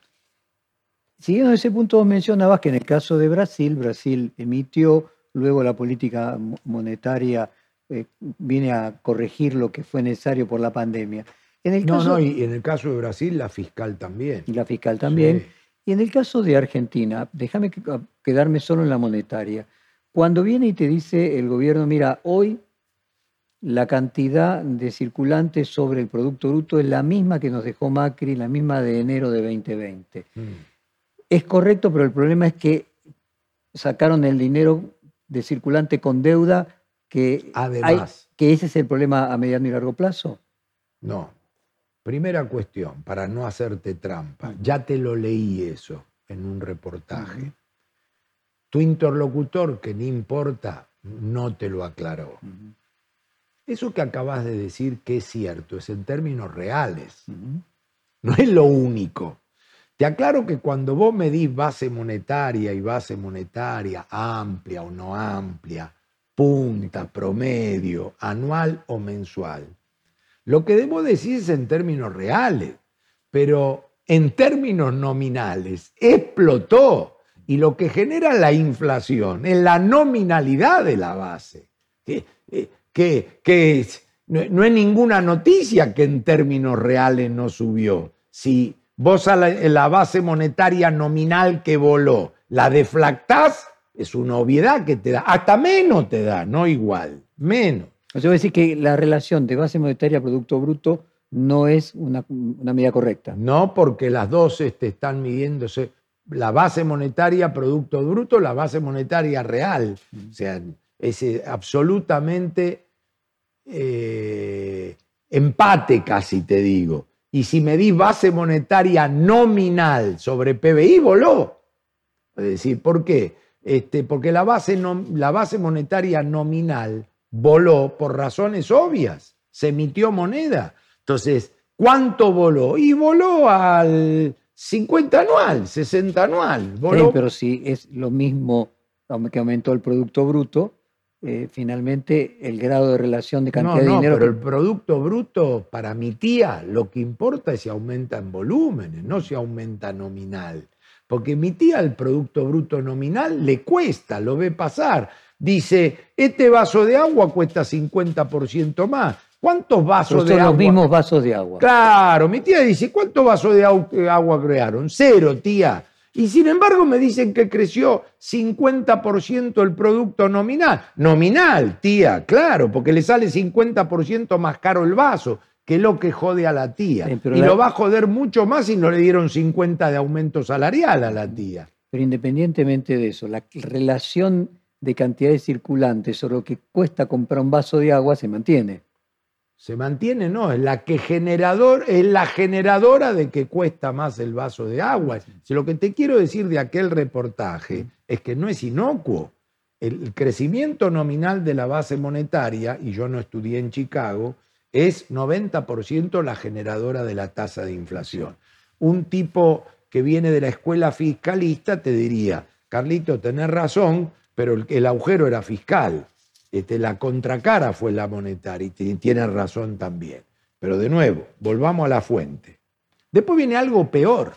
Siguiendo ese punto, vos mencionabas que en el caso de Brasil, Brasil emitió luego la política monetaria eh, viene a corregir lo que fue necesario por la pandemia. En el no, no, y en el caso de Brasil, la fiscal también. Y la fiscal también. Y en el caso de Argentina, déjame quedarme solo en la monetaria. Cuando viene y te dice el gobierno, mira, hoy la cantidad de circulantes sobre el Producto Bruto es la misma que nos dejó Macri, la misma de enero de 2020. Mm. Es correcto, pero el problema es que sacaron el dinero de circulante con deuda que, Además. que ese es el problema a mediano y largo plazo? No. Primera cuestión, para no hacerte trampa. Ya te lo leí eso en un reportaje. Tu interlocutor, que no importa, no te lo aclaró. Eso que acabas de decir que es cierto, es en términos reales. No es lo único. Te aclaro que cuando vos medís base monetaria y base monetaria amplia o no amplia, punta, promedio, anual o mensual, lo que debo decir es en términos reales, pero en términos nominales explotó y lo que genera la inflación es la nominalidad de la base. Que, no, es ninguna noticia que en términos reales no subió. Si vos a la, base monetaria nominal que voló la deflactás, es una obviedad que te da, hasta menos te da, no igual, menos. Yo voy a decir que la relación de base monetaria a Producto Bruto no es una, medida correcta. No, porque las dos este, están midiéndose, la base monetaria Producto Bruto, la base monetaria real. O sea, es eh, absolutamente eh, empate casi te digo. Y si medís base monetaria nominal sobre PBI, voló. Es decir, ¿por qué? Este, porque la base, la base monetaria nominal voló por razones obvias. Se emitió moneda. Entonces, ¿cuánto voló? Y voló al 50 anual, 60 anual. Pero si es lo mismo que aumentó el Producto Bruto, eh, finalmente el grado de relación de cantidad de dinero. Pero el Producto Bruto, para mi tía, lo que importa es si aumenta en volúmenes, no si aumenta nominal. Porque mi tía el Producto Bruto nominal le cuesta, lo ve pasar. Dice, este vaso de agua cuesta 50% más. ¿Cuántos vasos de agua? Son los mismos vasos de agua. Claro, mi tía dice, ¿cuántos vasos de agua crearon? Cero, tía. Y sin embargo me dicen que creció 50% el producto nominal. Nominal, tía, claro, porque le sale 50% más caro el vaso, que lo que jode a la tía. y lo va a joder mucho más si no le dieron 50 de aumento salarial a la tía. Pero independientemente de eso, la relación de cantidades circulantes sobre lo que cuesta comprar un vaso de agua se mantiene se mantiene, no, es la que generador, es la generadora de que cuesta más el vaso de agua. Si lo que te quiero decir de aquel reportaje es que no es inocuo. El crecimiento nominal de la base monetaria, y yo no estudié en Chicago, es 90% la generadora de la tasa de inflación. Un tipo que viene de la escuela fiscalista te diría, Carlito, tenés razón, pero el agujero era fiscal. Este, la contracara fue la monetaria y tiene razón también. Pero de nuevo, volvamos a la fuente. Después viene algo peor.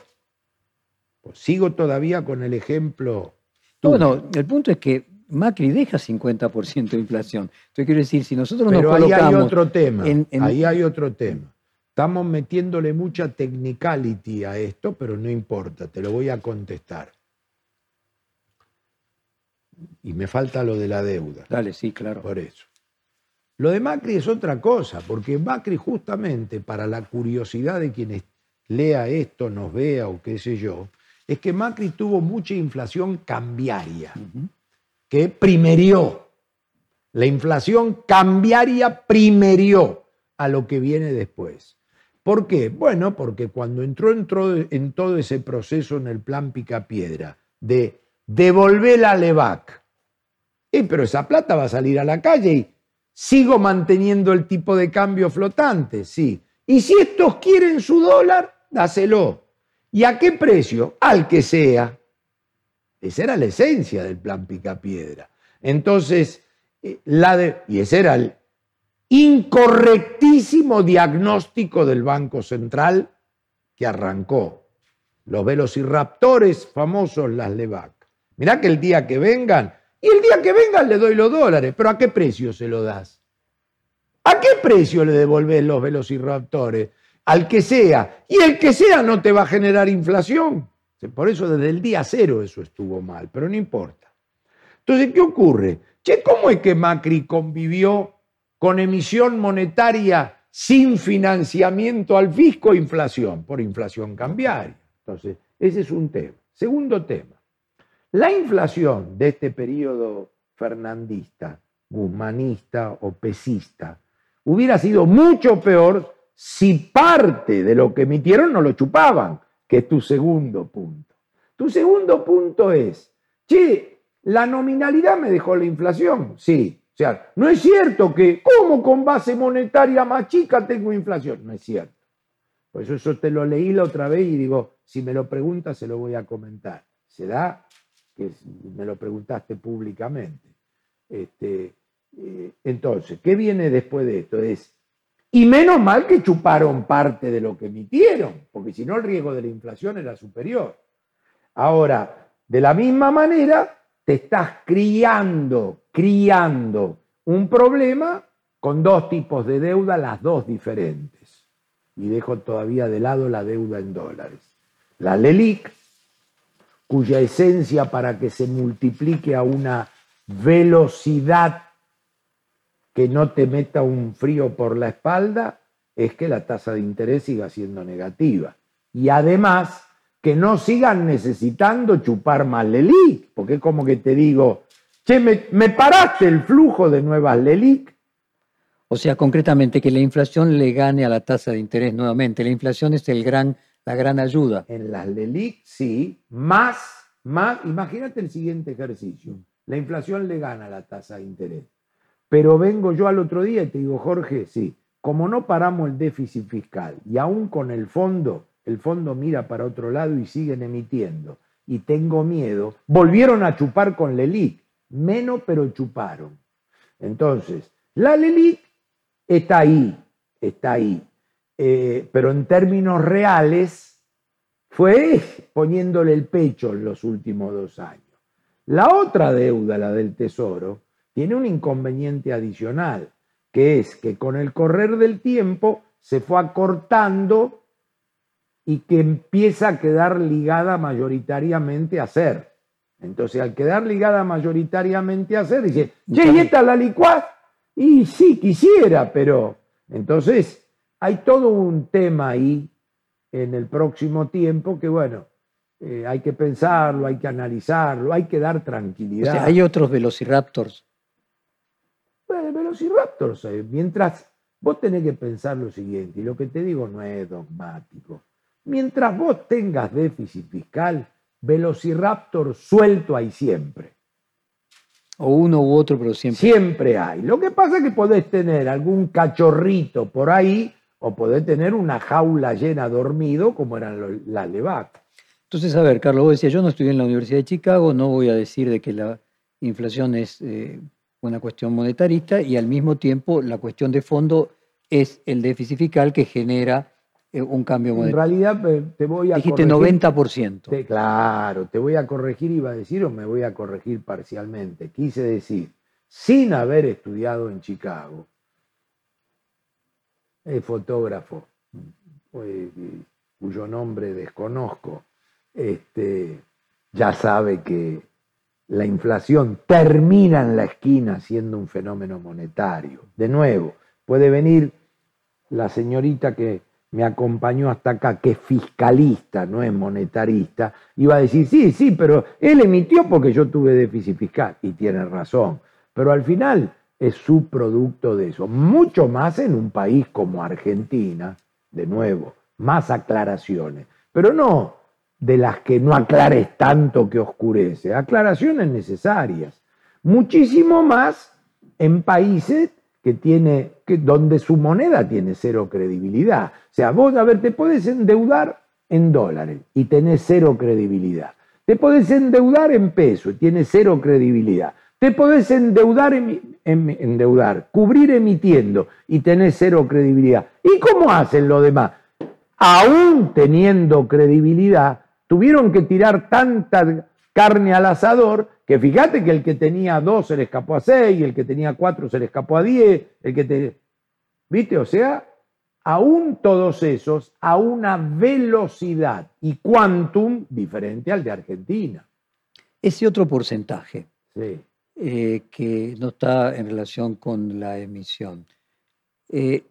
Pues sigo todavía con el ejemplo. Bueno, el punto es que Macri deja 50% de inflación. Entonces quiero decir, si nosotros Pero ahí hay otro tema. Ahí hay otro tema. Estamos metiéndole mucha technicality a esto, pero no importa, te lo voy a contestar. Y me falta lo de la deuda. Dale, sí, claro. Por eso. Lo de Macri es otra cosa, porque Macri justamente, para la curiosidad de quienes lea esto, nos vea o qué sé yo, es que Macri tuvo mucha inflación cambiaria, que primerió. La inflación cambiaria primerió a lo que viene después. ¿Por qué? Bueno, porque cuando entró, entró en todo ese proceso en el plan Picapiedra de devolver la LEVAC. Eh, pero esa plata va a salir a la calle y sigo manteniendo el tipo de cambio flotante, sí. Y si estos quieren su dólar, dáselo. ¿Y a qué precio? Al que sea. Esa era la esencia del plan Picapiedra. Entonces, eh, la y ese era el incorrectísimo diagnóstico del Banco Central que arrancó. Los velociraptores famosos, las LEVAC. Mirá que el día que vengan, y el día que vengan le doy los dólares, pero ¿a qué precio se lo das? ¿A qué precio le devolvés los velociraptores? Al que sea. Y el que sea no te va a generar inflación. Por eso desde el día cero eso estuvo mal, pero no importa. Entonces, ¿qué ocurre? Che, ¿cómo es que Macri convivió con emisión monetaria sin financiamiento al fisco e inflación? Por inflación cambiaria. Entonces, ese es un tema. Segundo tema. La inflación de este periodo fernandista, guzmanista o pesista. Hubiera sido mucho peor si parte de lo que emitieron no lo chupaban, que es tu segundo punto. Tu segundo punto es, che, la nominalidad me dejó la inflación, sí. O sea, no es cierto que, ¿cómo con base monetaria más chica tengo inflación? No es cierto. Por eso, eso te lo leí la otra vez y digo, si me lo preguntas se lo voy a comentar. Se da que me lo preguntaste públicamente. Este, eh, entonces, ¿qué viene después de esto? Es, y menos mal que chuparon parte de lo que emitieron, porque si no el riesgo de la inflación era superior. Ahora, de la misma manera, te estás criando, criando un problema con dos tipos de deuda, las dos diferentes. Y dejo todavía de lado la deuda en dólares. La LELIC, cuya esencia para que se multiplique a una velocidad que no te meta un frío por la espalda es que la tasa de interés siga siendo negativa. Y además que no sigan necesitando chupar más LELIC, porque es como que te digo, che, me, paraste el flujo de nuevas LELIC. O sea, concretamente, que la inflación le gane a la tasa de interés nuevamente. La inflación es el gran, la gran ayuda. En las LELIC, sí, más, más, imagínate el siguiente ejercicio. La inflación le gana la tasa de interés. Pero vengo yo al otro día y te digo, Jorge, sí, como no paramos el déficit fiscal y aún con el fondo, el fondo mira para otro lado y siguen emitiendo, y tengo miedo, volvieron a chupar con LELIC, menos pero chuparon. Entonces, la LELIC está ahí, está ahí, eh, pero en términos reales fue poniéndole el pecho en los últimos dos años. La otra deuda, la del Tesoro, tiene un inconveniente adicional, que es que con el correr del tiempo se fue acortando y que empieza a quedar ligada mayoritariamente a ser. Entonces, al quedar ligada mayoritariamente a ser, dice, che, ¿y esta la licuaz? Y sí, quisiera, pero entonces hay todo un tema ahí en el próximo tiempo que, bueno, eh, hay que pensarlo, hay que analizarlo, hay que dar tranquilidad. O sea, hay otros velociraptors bueno, Velociraptors, eh, mientras vos tenés que pensar lo siguiente, y lo que te digo no es dogmático. Mientras vos tengas déficit fiscal, Velociraptor suelto hay siempre. O uno u otro, pero siempre. Siempre hay. Lo que pasa es que podés tener algún cachorrito por ahí o podés tener una jaula llena dormido como eran las Levac. Entonces, a ver, Carlos, vos decías, yo no estudié en la Universidad de Chicago, no voy a decir de que la inflación es eh, una cuestión monetarista y al mismo tiempo la cuestión de fondo es el déficit fiscal que genera eh, un cambio monetario. En realidad eh, te voy a Dijiste 90%. claro, te voy a corregir, iba a decir, o me voy a corregir parcialmente. Quise decir, sin haber estudiado en Chicago, el fotógrafo, eh, cuyo nombre desconozco, este, ya sabe que la inflación termina en la esquina siendo un fenómeno monetario. De nuevo, puede venir la señorita que me acompañó hasta acá, que es fiscalista, no es monetarista, va a decir, sí, sí, pero él emitió porque yo tuve déficit fiscal, y tiene razón, pero al final es su producto de eso, mucho más en un país como Argentina, de nuevo, más aclaraciones, pero no de las que no aclares tanto que oscurece, aclaraciones necesarias, muchísimo más en países que tiene, que, donde su moneda tiene cero credibilidad. O sea, vos, a ver, te puedes endeudar en dólares y tenés cero credibilidad. Te puedes endeudar en peso y tienes cero credibilidad. Te podés endeudar, endeudar, cubrir emitiendo y tenés cero credibilidad. ¿Y cómo hacen los demás? Aún teniendo credibilidad, tuvieron que tirar tanta carne al asador que fíjate que el que tenía dos se le escapó a seis, el que tenía cuatro se le escapó a diez, el que te... ¿Viste? O sea, aún todos esos a una velocidad y quantum diferente al de Argentina. Ese otro porcentaje eh, que no está en relación con la emisión, eh,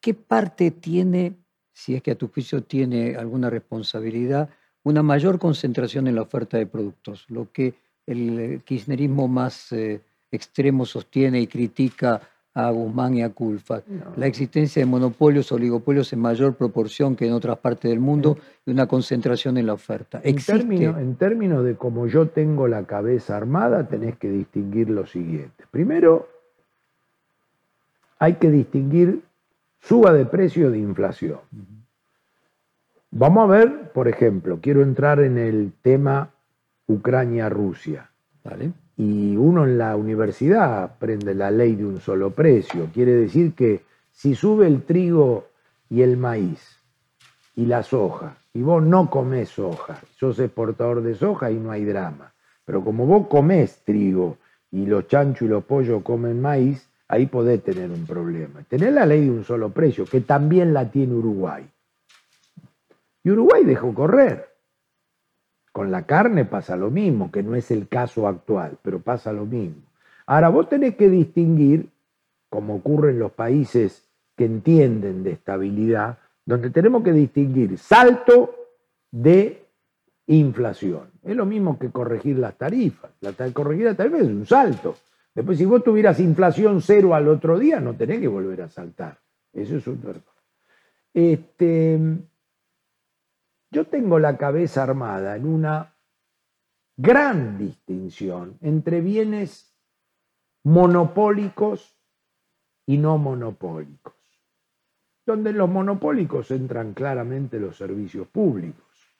¿qué parte tiene si es que a tu juicio tiene alguna responsabilidad, una mayor concentración en la oferta de productos, lo que el kirchnerismo más eh, extremo sostiene y critica a Guzmán y a Culfa. La existencia de monopolios, oligopolios en mayor proporción que en otras partes del mundo y una concentración en la oferta. En términos, en términos de cómo yo tengo la cabeza armada, tenés que distinguir lo siguiente. Primero, hay que distinguir suba de precio de inflación. Vamos a ver, por ejemplo, quiero entrar en el tema Ucrania-Rusia. ¿Vale? Y uno en la universidad aprende la ley de un solo precio. Quiere decir que si sube el trigo y el maíz y la soja, y vos no comés soja, sos exportador de soja y no hay drama. Pero como vos comés trigo y los chanchos y los pollos comen maíz, ahí podés tener un problema. Tener la ley de un solo precio, que también la tiene Uruguay. Y Uruguay dejó correr. Con la carne pasa lo mismo, que no es el caso actual, pero pasa lo mismo. Ahora, vos tenés que distinguir, como ocurre en los países que entienden de estabilidad, donde tenemos que distinguir salto de inflación. Es lo mismo que corregir las tarifas. La, corregir las tarifas es un salto. Después, si vos tuvieras inflación cero al otro día, no tenés que volver a saltar. Eso es un error. Este, yo tengo la cabeza armada en una gran distinción entre bienes monopólicos y no monopólicos, donde en los monopólicos entran claramente los servicios públicos,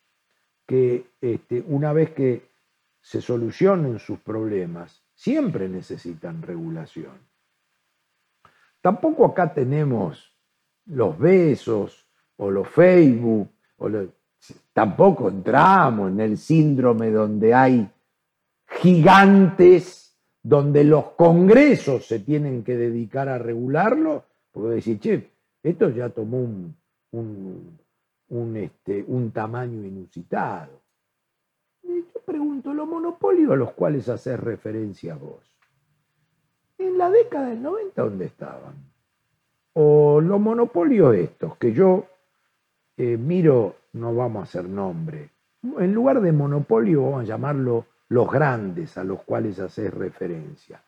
que este, una vez que se solucionen sus problemas, siempre necesitan regulación. Tampoco acá tenemos los besos o los Facebook, o tampoco entramos en el síndrome donde hay gigantes, donde los congresos se tienen que dedicar a regularlo, porque decir, che, esto ya tomó un, un, este, un tamaño inusitado. yo pregunto, los monopolios a los cuales haces referencia vos, en la década del 90, ¿dónde estaban? O los monopolios estos, que yo eh, miro, no vamos a hacer nombre, en lugar de monopolio vamos a llamarlo los grandes a los cuales haces referencia.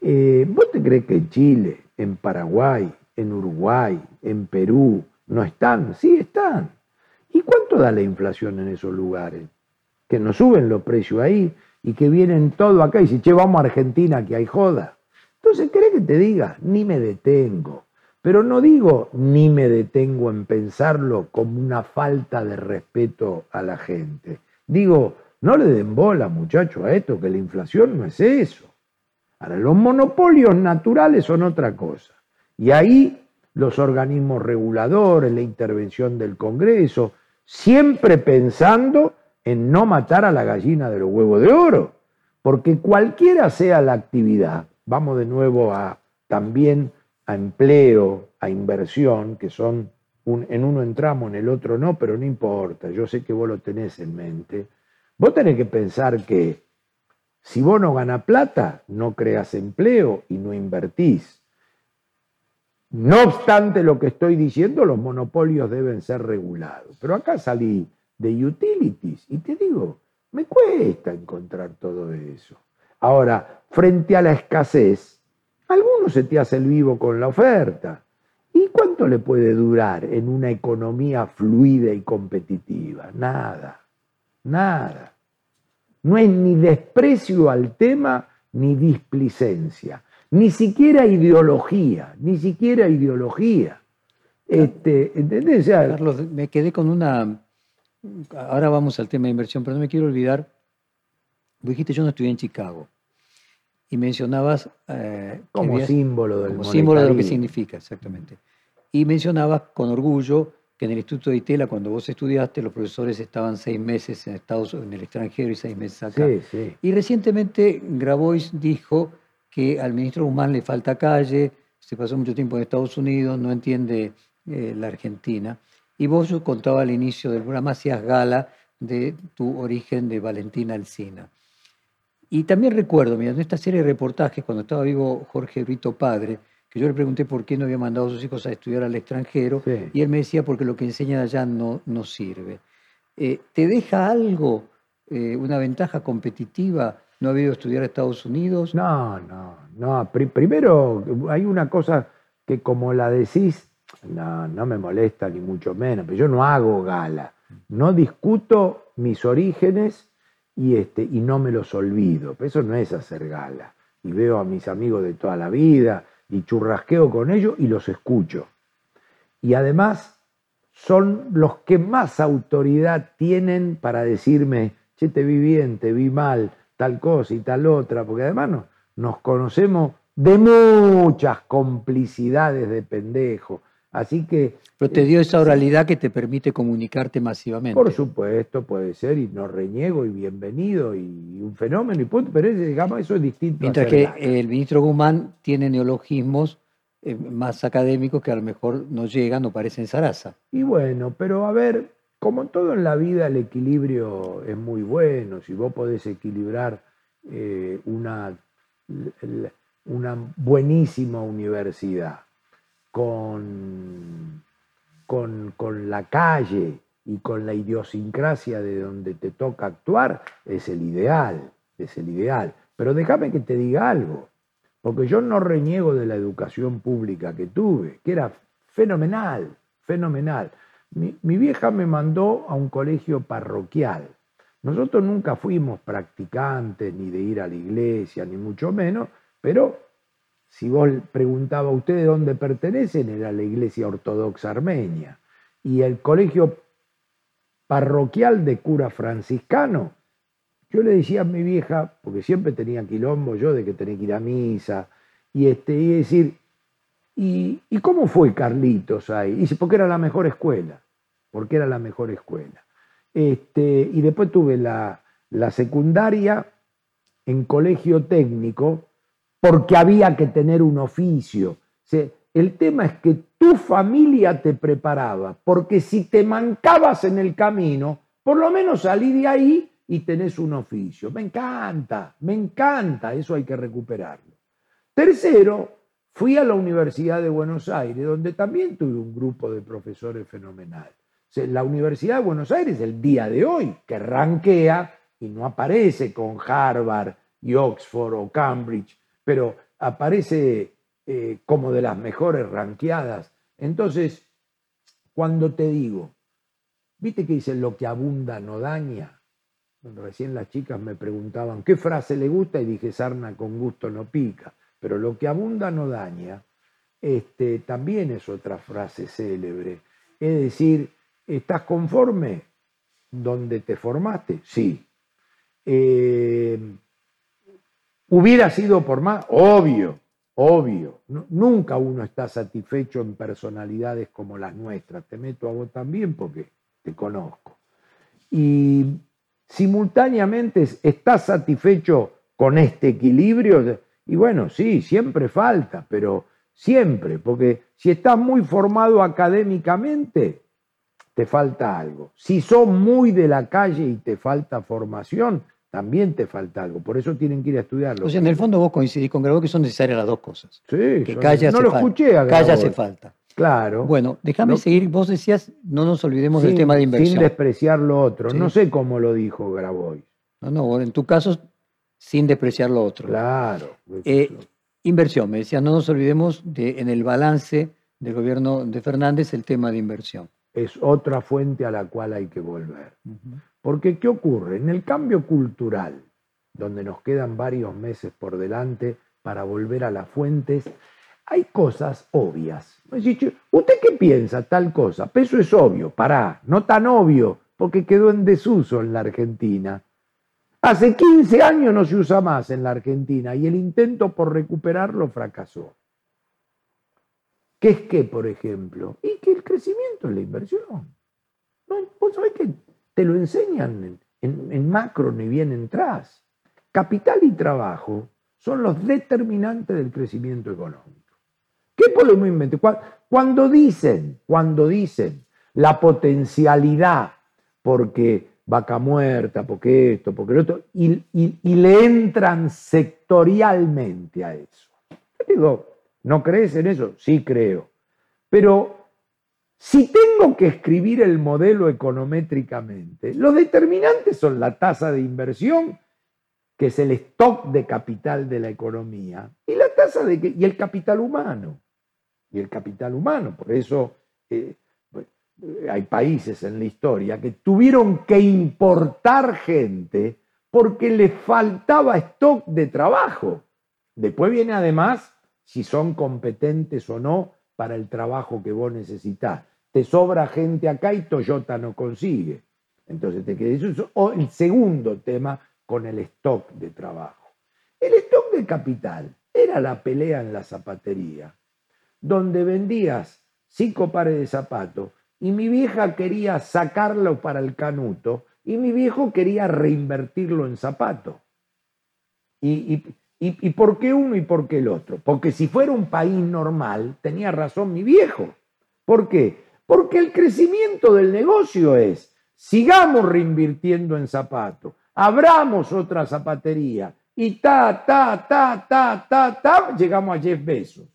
Eh, ¿Vos te crees que en Chile, en Paraguay, en Uruguay, en Perú, no están? Sí están. ¿Y cuánto da la inflación en esos lugares? Que nos suben los precios ahí y que vienen todo acá y dicen, che, vamos a Argentina que hay joda. Entonces, ¿querés que te diga? Ni me detengo. Pero no digo ni me detengo en pensarlo como una falta de respeto a la gente. Digo, no le den bola, muchachos, a esto, que la inflación no es eso. Ahora, los monopolios naturales son otra cosa. Y ahí los organismos reguladores, la intervención del Congreso, siempre pensando en no matar a la gallina de los huevos de oro. Porque cualquiera sea la actividad, vamos de nuevo a también a empleo, a inversión, que son, en uno entramos, en el otro no, pero no importa, yo sé que vos lo tenés en mente, vos tenés que pensar que si vos no ganás plata, no creas empleo y no invertís. No obstante lo que estoy diciendo, los monopolios deben ser regulados. Pero acá salí de utilities y te digo, me cuesta encontrar todo eso. Ahora, frente a la escasez, Algunos se te hace el vivo con la oferta. ¿Y cuánto le puede durar en una economía fluida y competitiva? Nada, nada. No es ni desprecio al tema ni displicencia, ni siquiera ideología, ni siquiera ideología. Este, ¿Entendés? Carlos, me quedé con una... Ahora vamos al tema de inversión, pero no me quiero olvidar. Vos dijiste, yo no estudié en Chicago y mencionabas... Eh, como símbolo del Como símbolo de lo que significa, exactamente. Y mencionabas con orgullo que en el Instituto de Itela, cuando vos estudiaste, los profesores estaban seis meses en Estados en el extranjero y seis meses acá. Sí, sí. Y recientemente Grabois dijo que al ministro Guzmán le falta calle, se pasó mucho tiempo en Estados Unidos, no entiende eh, la Argentina. Y vos contaba al inicio del programa, hacías gala de tu origen de Valentina Alcina. Y también recuerdo, mira, en esta serie de reportajes, cuando estaba vivo Jorge Brito Padre, que yo le pregunté por qué no había mandado a sus hijos a estudiar al extranjero, y él me decía porque lo que enseñan allá no, no sirve. Eh, ¿Te deja algo, eh, una ventaja competitiva ¿No ha ido a estudiar a Estados Unidos? No, no, no. primero, hay una cosa que como la decís, no, no me molesta ni mucho menos, pero yo no hago gala. No discuto mis orígenes y, este, y no me los olvido. Eso no es hacer gala. Y veo a mis amigos de toda la vida y churrasqueo con ellos y los escucho. Y además son los que más autoridad tienen para decirme, che, te vi bien, te vi mal, tal cosa y tal otra, porque además nos conocemos de muchas complicidades de pendejo. Así que... Pero te dio esa oralidad que te permite comunicarte masivamente. Por supuesto, puede ser, y no reniego, y bienvenido, y un fenómeno, y punto, pero digamos, eso es distinto. Mientras que el ministro Guzmán tiene neologismos eh, más académicos que a lo mejor no llegan o parecen zaraza. Y bueno, pero a ver, como todo en la vida, el equilibrio es muy bueno. Si vos podés equilibrar eh, una, una buenísima universidad con, con, la calle y con la idiosincrasia de donde te toca actuar, es el ideal, es el ideal. Pero déjame que te diga algo, porque yo no reniego de la educación pública que tuve, que era fenomenal, fenomenal. Mi, mi vieja me mandó a un colegio parroquial. Nosotros nunca fuimos practicantes ni de ir a la iglesia, ni mucho menos, pero si vos preguntaba a usted de dónde pertenecen, era la Iglesia Ortodoxa Armenia. Y el colegio parroquial de cura franciscano, yo le decía a mi vieja, porque siempre tenía quilombo yo de que tenía que ir a misa, y, este, y decir, ¿y, cómo fue Carlitos ahí? Y dice, porque era la mejor escuela, porque era la mejor escuela. Este, y después tuve la, la secundaria en colegio técnico, porque había que tener un oficio. el tema es que tu familia te preparaba, porque si te mancabas en el camino, por lo menos salí de ahí y tenés un oficio. Me encanta, me encanta, eso hay que recuperarlo. Tercero, fui a la Universidad de Buenos Aires, donde también tuve un grupo de profesores fenomenal. La Universidad de Buenos Aires, el día de hoy, que ranquea y no aparece con Harvard y Oxford o Cambridge, pero aparece eh, como de las mejores ranqueadas. Entonces, cuando te digo, ¿viste que dice lo que abunda no daña? Recién las chicas me preguntaban qué frase le gusta y dije sarna con gusto no pica, pero lo que abunda no daña, este, también es otra frase célebre. Es decir, ¿estás conforme donde te formaste? Sí. Eh, Hubiera sido por más, obvio, obvio. nunca uno está satisfecho en personalidades como las nuestras. Te meto a vos también porque te conozco. Y simultáneamente estás satisfecho con este equilibrio. Y bueno, sí, siempre falta, pero siempre, porque si estás muy formado académicamente, te falta algo. Si sos muy de la calle y te falta formación, también te falta algo. Por eso tienen que ir a estudiarlo. O sea, en el fondo vos coincidís con Grabo que son necesarias las dos cosas. Sí, que calla no lo escuché a Calla hace falta. Claro. Bueno, déjame seguir. Vos decías, no nos olvidemos del tema de inversión. Sin despreciar lo otro. No sé cómo lo dijo Grabois. No, no, en tu caso, sin despreciar lo otro. Claro. Eh, inversión, me decías, no nos olvidemos de en el balance del gobierno de Fernández el tema de inversión. Es otra fuente a la cual hay que volver. Porque ¿qué ocurre? En el cambio cultural, donde nos quedan varios meses por delante para volver a las fuentes, hay cosas obvias. ¿Usted qué piensa tal cosa? Peso es obvio, pará, no tan obvio, porque quedó en desuso en la Argentina. Hace 15 años no se usa más en la Argentina y el intento por recuperarlo fracasó. ¿Qué es qué, por ejemplo? Y que el crecimiento es la inversión. ¿No? ¿Vos sabés que te lo enseñan en, macro ni bien entras. Capital y trabajo son los determinantes del crecimiento económico. ¿Qué podemos inventar? Cuando dicen, cuando dicen la potencialidad, porque vaca muerta, porque esto, porque lo otro, y, le entran sectorialmente a eso. Digo, ¿no crees en eso? Sí creo. Pero si tengo que escribir el modelo econométricamente, los determinantes son la tasa de inversión que es el stock de capital de la economía, y la tasa de y el capital humano. Y el capital humano, por eso eh, hay países en la historia que tuvieron que importar gente porque les faltaba stock de trabajo. Después viene además si son competentes o no para el trabajo que vos necesitas. Te sobra gente acá y Toyota no consigue. Entonces te quedas. Eso es el segundo tema con el stock de trabajo. El stock de capital era la pelea en la zapatería, donde vendías cinco pares de zapatos y mi vieja quería sacarlo para el canuto y mi viejo quería reinvertirlo en zapatos. Y, y, por qué uno y por qué el otro? Porque si fuera un país normal, tenía razón mi viejo. ¿Por qué? Porque el crecimiento del negocio es, sigamos reinvirtiendo en zapatos, abramos otra zapatería y ta, ta, ta, ta, ta, ta, llegamos a Jeff Bezos.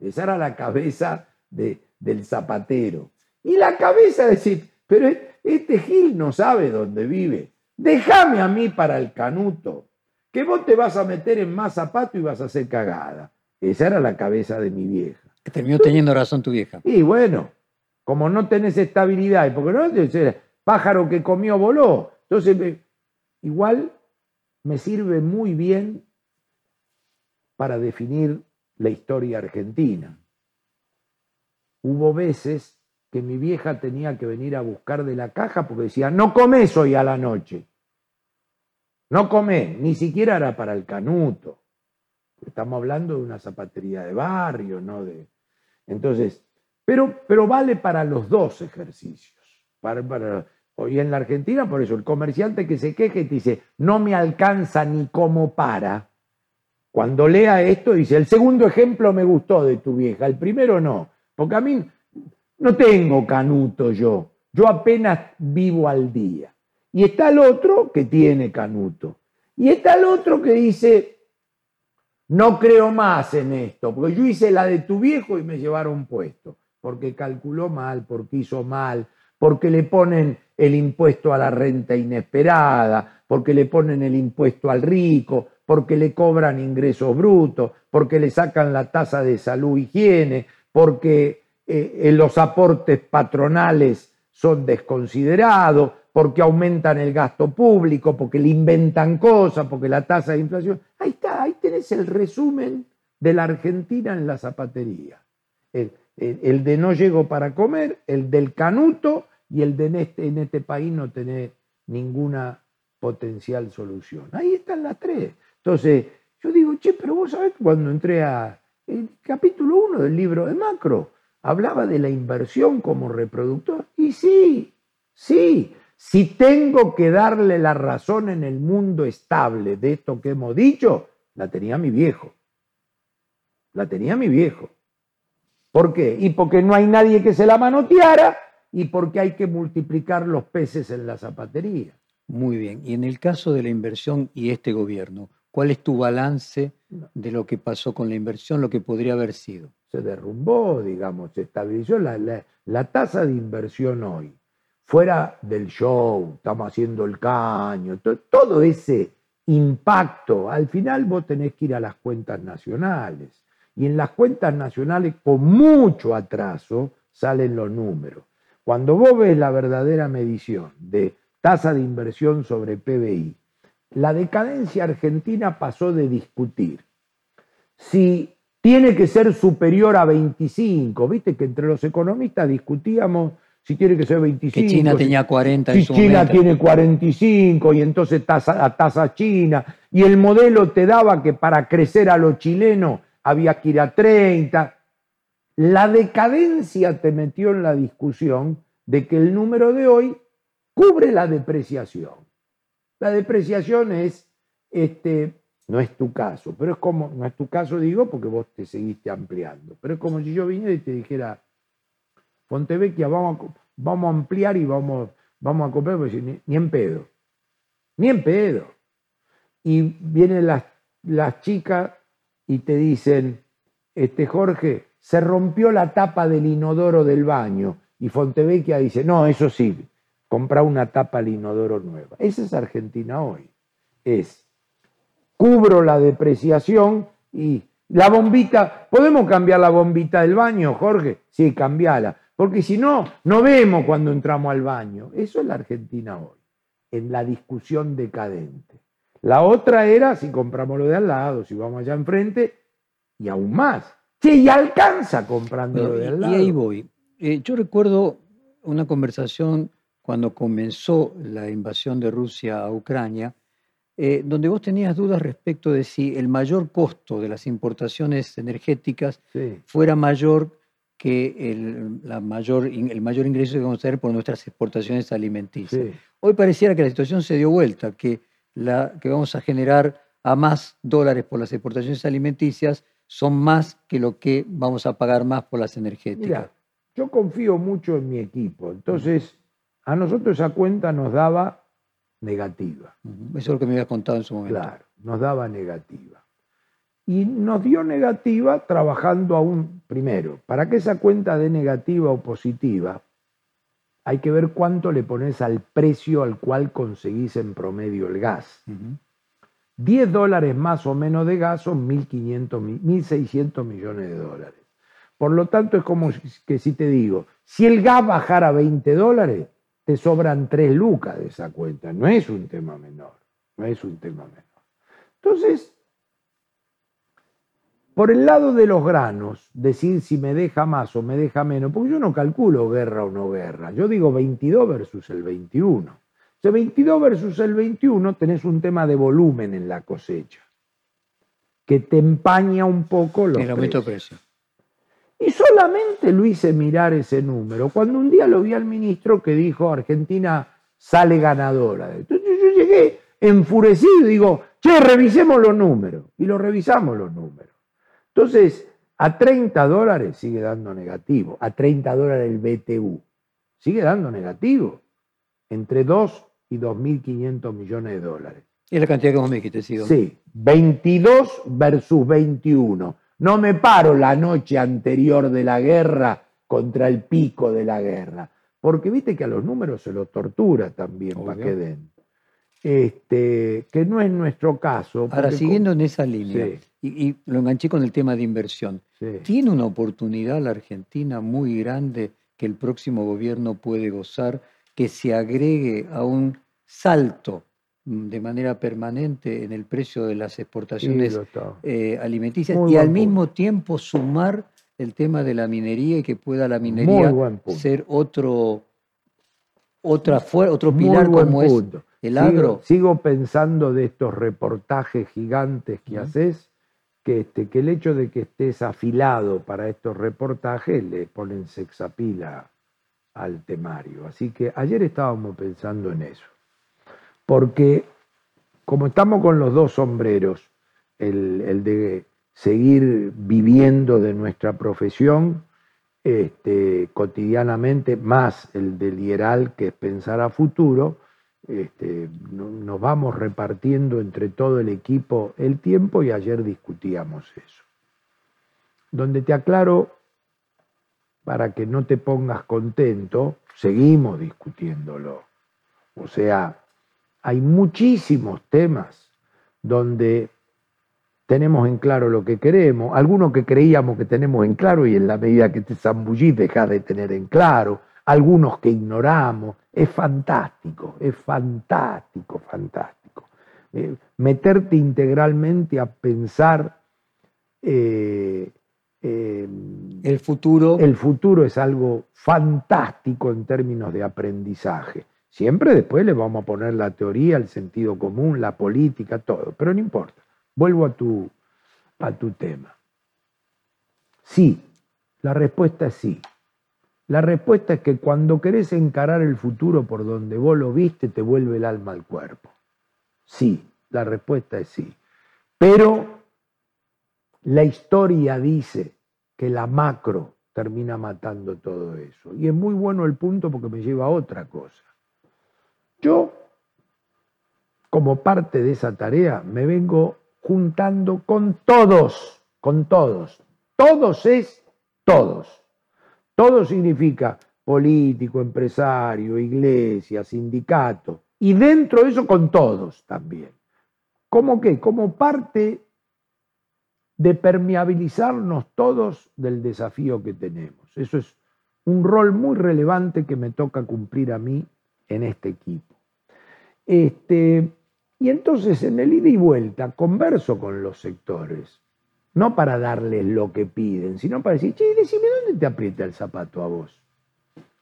Esa era la cabeza de, del zapatero. Y la cabeza de decir, pero este Gil no sabe dónde vive. Déjame a mí para el canuto, que vos te vas a meter en más zapato y vas a hacer cagada. Esa era la cabeza de mi vieja. Que terminó teniendo razón tu vieja. Y bueno, como no tenés estabilidad, porque no pájaro que comió voló. Entonces, igual me sirve muy bien para definir la historia argentina. Hubo veces que mi vieja tenía que venir a buscar de la caja porque decía, no comes hoy a la noche. No comés, ni siquiera era para el canuto. Estamos hablando de una zapatería de barrio, ¿no? De... Entonces, pero, pero vale para los dos ejercicios. Para, Hoy en la Argentina, por eso, el comerciante que se queje te dice, no me alcanza ni como para. Cuando lea esto, dice, el segundo ejemplo me gustó de tu vieja, el primero no. Porque a mí no tengo canuto yo, yo apenas vivo al día. Y está el otro que tiene canuto. Y está el otro que dice, no creo más en esto, porque yo hice la de tu viejo y me llevaron puesto, porque calculó mal, porque hizo mal, porque le ponen el impuesto a la renta inesperada, porque le ponen el impuesto al rico, porque le cobran ingresos brutos, porque le sacan la tasa de salud higiene, porque eh, los aportes patronales son desconsiderados, porque aumentan el gasto público, porque le inventan cosas, porque la tasa de inflación. Ahí está, ahí tenés el resumen de la Argentina en la zapatería. El, de no llego para comer, el del canuto y el de en este, en este país no tener ninguna potencial solución. Ahí están las tres. Entonces, yo digo, che, pero vos sabés cuando entré a capítulo 1 del libro de Macro, hablaba de la inversión como reproductor. Y sí, sí, si tengo que darle la razón en el mundo estable de esto que hemos dicho, la tenía mi viejo. La tenía mi viejo. ¿Por qué? Y porque no hay nadie que se la manoteara y porque hay que multiplicar los peces en la zapatería. Muy bien. Y en el caso de la inversión y este gobierno, ¿cuál es tu balance de lo que pasó con la inversión, lo que podría haber sido? Se derrumbó, digamos, se estabilizó la, la, tasa de inversión hoy. Fuera del show, estamos haciendo el caño, todo ese impacto, al final vos tenés que ir a las cuentas nacionales. Y en las cuentas nacionales, con mucho atraso, salen los números. Cuando vos ves la verdadera medición de tasa de inversión sobre PBI, la decadencia argentina pasó de discutir si tiene que ser superior a 25, viste que entre los economistas discutíamos si tiene que ser 25. Que China tenía 40 Si China tiene 45 y entonces tasa, la tasa china. Y el modelo te daba que para crecer a los chilenos había que ir a 30. La decadencia te metió en la discusión de que el número de hoy cubre la depreciación. La depreciación es, este, no es tu caso, pero es como, no es tu caso digo porque vos te seguiste ampliando, pero es como si yo viniera y te dijera, Fontevecchia, vamos a, vamos a ampliar y vamos, vamos a comprar, pues, ni, ni, en pedo, ni en pedo. Y vienen las, las chicas y te dicen, este Jorge, se rompió la tapa del inodoro del baño. Y Fontevecchia dice, no, eso sí, compra una tapa al inodoro nueva. Esa es Argentina hoy. Es cubro la depreciación y la bombita, ¿podemos cambiar la bombita del baño, Jorge? Sí, cambiala. Porque si no, no vemos cuando entramos al baño. Eso es la Argentina hoy, en la discusión decadente. La otra era si compramos lo de al lado, si vamos allá enfrente, y aún más. Sí, y alcanza comprando lo de al lado. Y ahí voy. Eh, yo recuerdo una conversación cuando comenzó la invasión de Rusia a Ucrania, eh, donde vos tenías dudas respecto de si el mayor costo de las importaciones energéticas fuera mayor que el, la mayor, el mayor ingreso que vamos a tener por nuestras exportaciones alimenticias. Hoy pareciera que la situación se dio vuelta, que, la, que vamos a generar a más dólares por las exportaciones alimenticias son más que lo que vamos a pagar más por las energéticas. yo confío mucho en mi equipo, entonces a nosotros esa cuenta nos daba negativa. Eso es lo que me habías contado en su momento. Claro, nos daba negativa. Y nos dio negativa trabajando aún primero. Para que esa cuenta dé negativa o positiva, hay que ver cuánto le pones al precio al cual conseguís en promedio el gas. 10 dólares más o menos de gas son 1.600 millones de dólares. Por lo tanto, es como que si te digo, si el gas bajara a 20 dólares, te sobran tres lucas de esa cuenta. No es un tema menor, no es un tema menor. Entonces, por el lado de los granos, decir si me deja más o me deja menos, porque yo no calculo guerra o no guerra, yo digo 22 versus el 21. Si 22 versus el 21 tenés un tema de volumen en la cosecha, que te empaña un poco los el aumento de precio. Y solamente lo hice mirar ese número cuando un día lo vi al ministro que dijo Argentina sale ganadora. Entonces yo llegué enfurecido y digo, che, revisemos los números. Y lo revisamos los números. Entonces, a 30 dólares sigue dando negativo, a 30 dólares el BTU, sigue dando negativo, entre 2 y 2.500 millones de dólares. Es la cantidad que vos me dijiste, sí. Sí, 22 versus 21. No me paro la noche anterior de la guerra contra el pico de la guerra, porque viste que a los números se los tortura también para que den. Este, que no es nuestro caso. Ahora, siguiendo en esa línea, y, lo enganché con el tema de inversión, ¿tiene una oportunidad la Argentina muy grande que el próximo gobierno puede gozar, que se agregue a un salto Mm, de manera permanente en el precio de las exportaciones eh, alimenticias y al mismo tiempo sumar el tema de la minería y que pueda la minería ser otro otra otro pilar como es el agro. Sigo, pensando de estos reportajes gigantes que haces, que, este, que el hecho de que estés afilado para estos reportajes le ponen sexapila al temario. Así que ayer estábamos pensando en eso porque como estamos con los dos sombreros, el, de seguir viviendo de nuestra profesión este, cotidianamente, más el del IERAL, que es pensar a futuro, este, nos vamos repartiendo entre todo el equipo el tiempo y ayer discutíamos eso. Donde te aclaro, para que no te pongas contento, seguimos discutiéndolo. O sea, hay muchísimos temas donde tenemos en claro lo que queremos, algunos que creíamos que tenemos en claro y en la medida que te zambullís dejas de tener en claro, algunos que ignoramos. Es fantástico, es fantástico, fantástico. Eh, meterte integralmente a pensar eh, el futuro. El futuro es algo fantástico en términos de aprendizaje. Siempre después le vamos a poner la teoría, el sentido común, la política, todo, pero no importa. Vuelvo a tu, a tu tema. Sí, la respuesta es sí. La respuesta es que cuando querés encarar el futuro por donde vos lo viste, te vuelve el alma al cuerpo. Sí, la respuesta es sí. Pero la historia dice que la macro termina matando todo eso. Y es muy bueno el punto porque me lleva a otra cosa. Yo, como parte de esa tarea, me vengo juntando con todos, con todos. Todos es todos. Todo significa político, empresario, iglesia, sindicato. Y dentro de eso con todos también. ¿Cómo qué? Como parte de permeabilizarnos todos del desafío que tenemos. Eso es un rol muy relevante que me toca cumplir a mí en este equipo. Este, y entonces en el ida y vuelta converso con los sectores, no para darles lo que piden, sino para decir, che, decime dónde te aprieta el zapato a vos.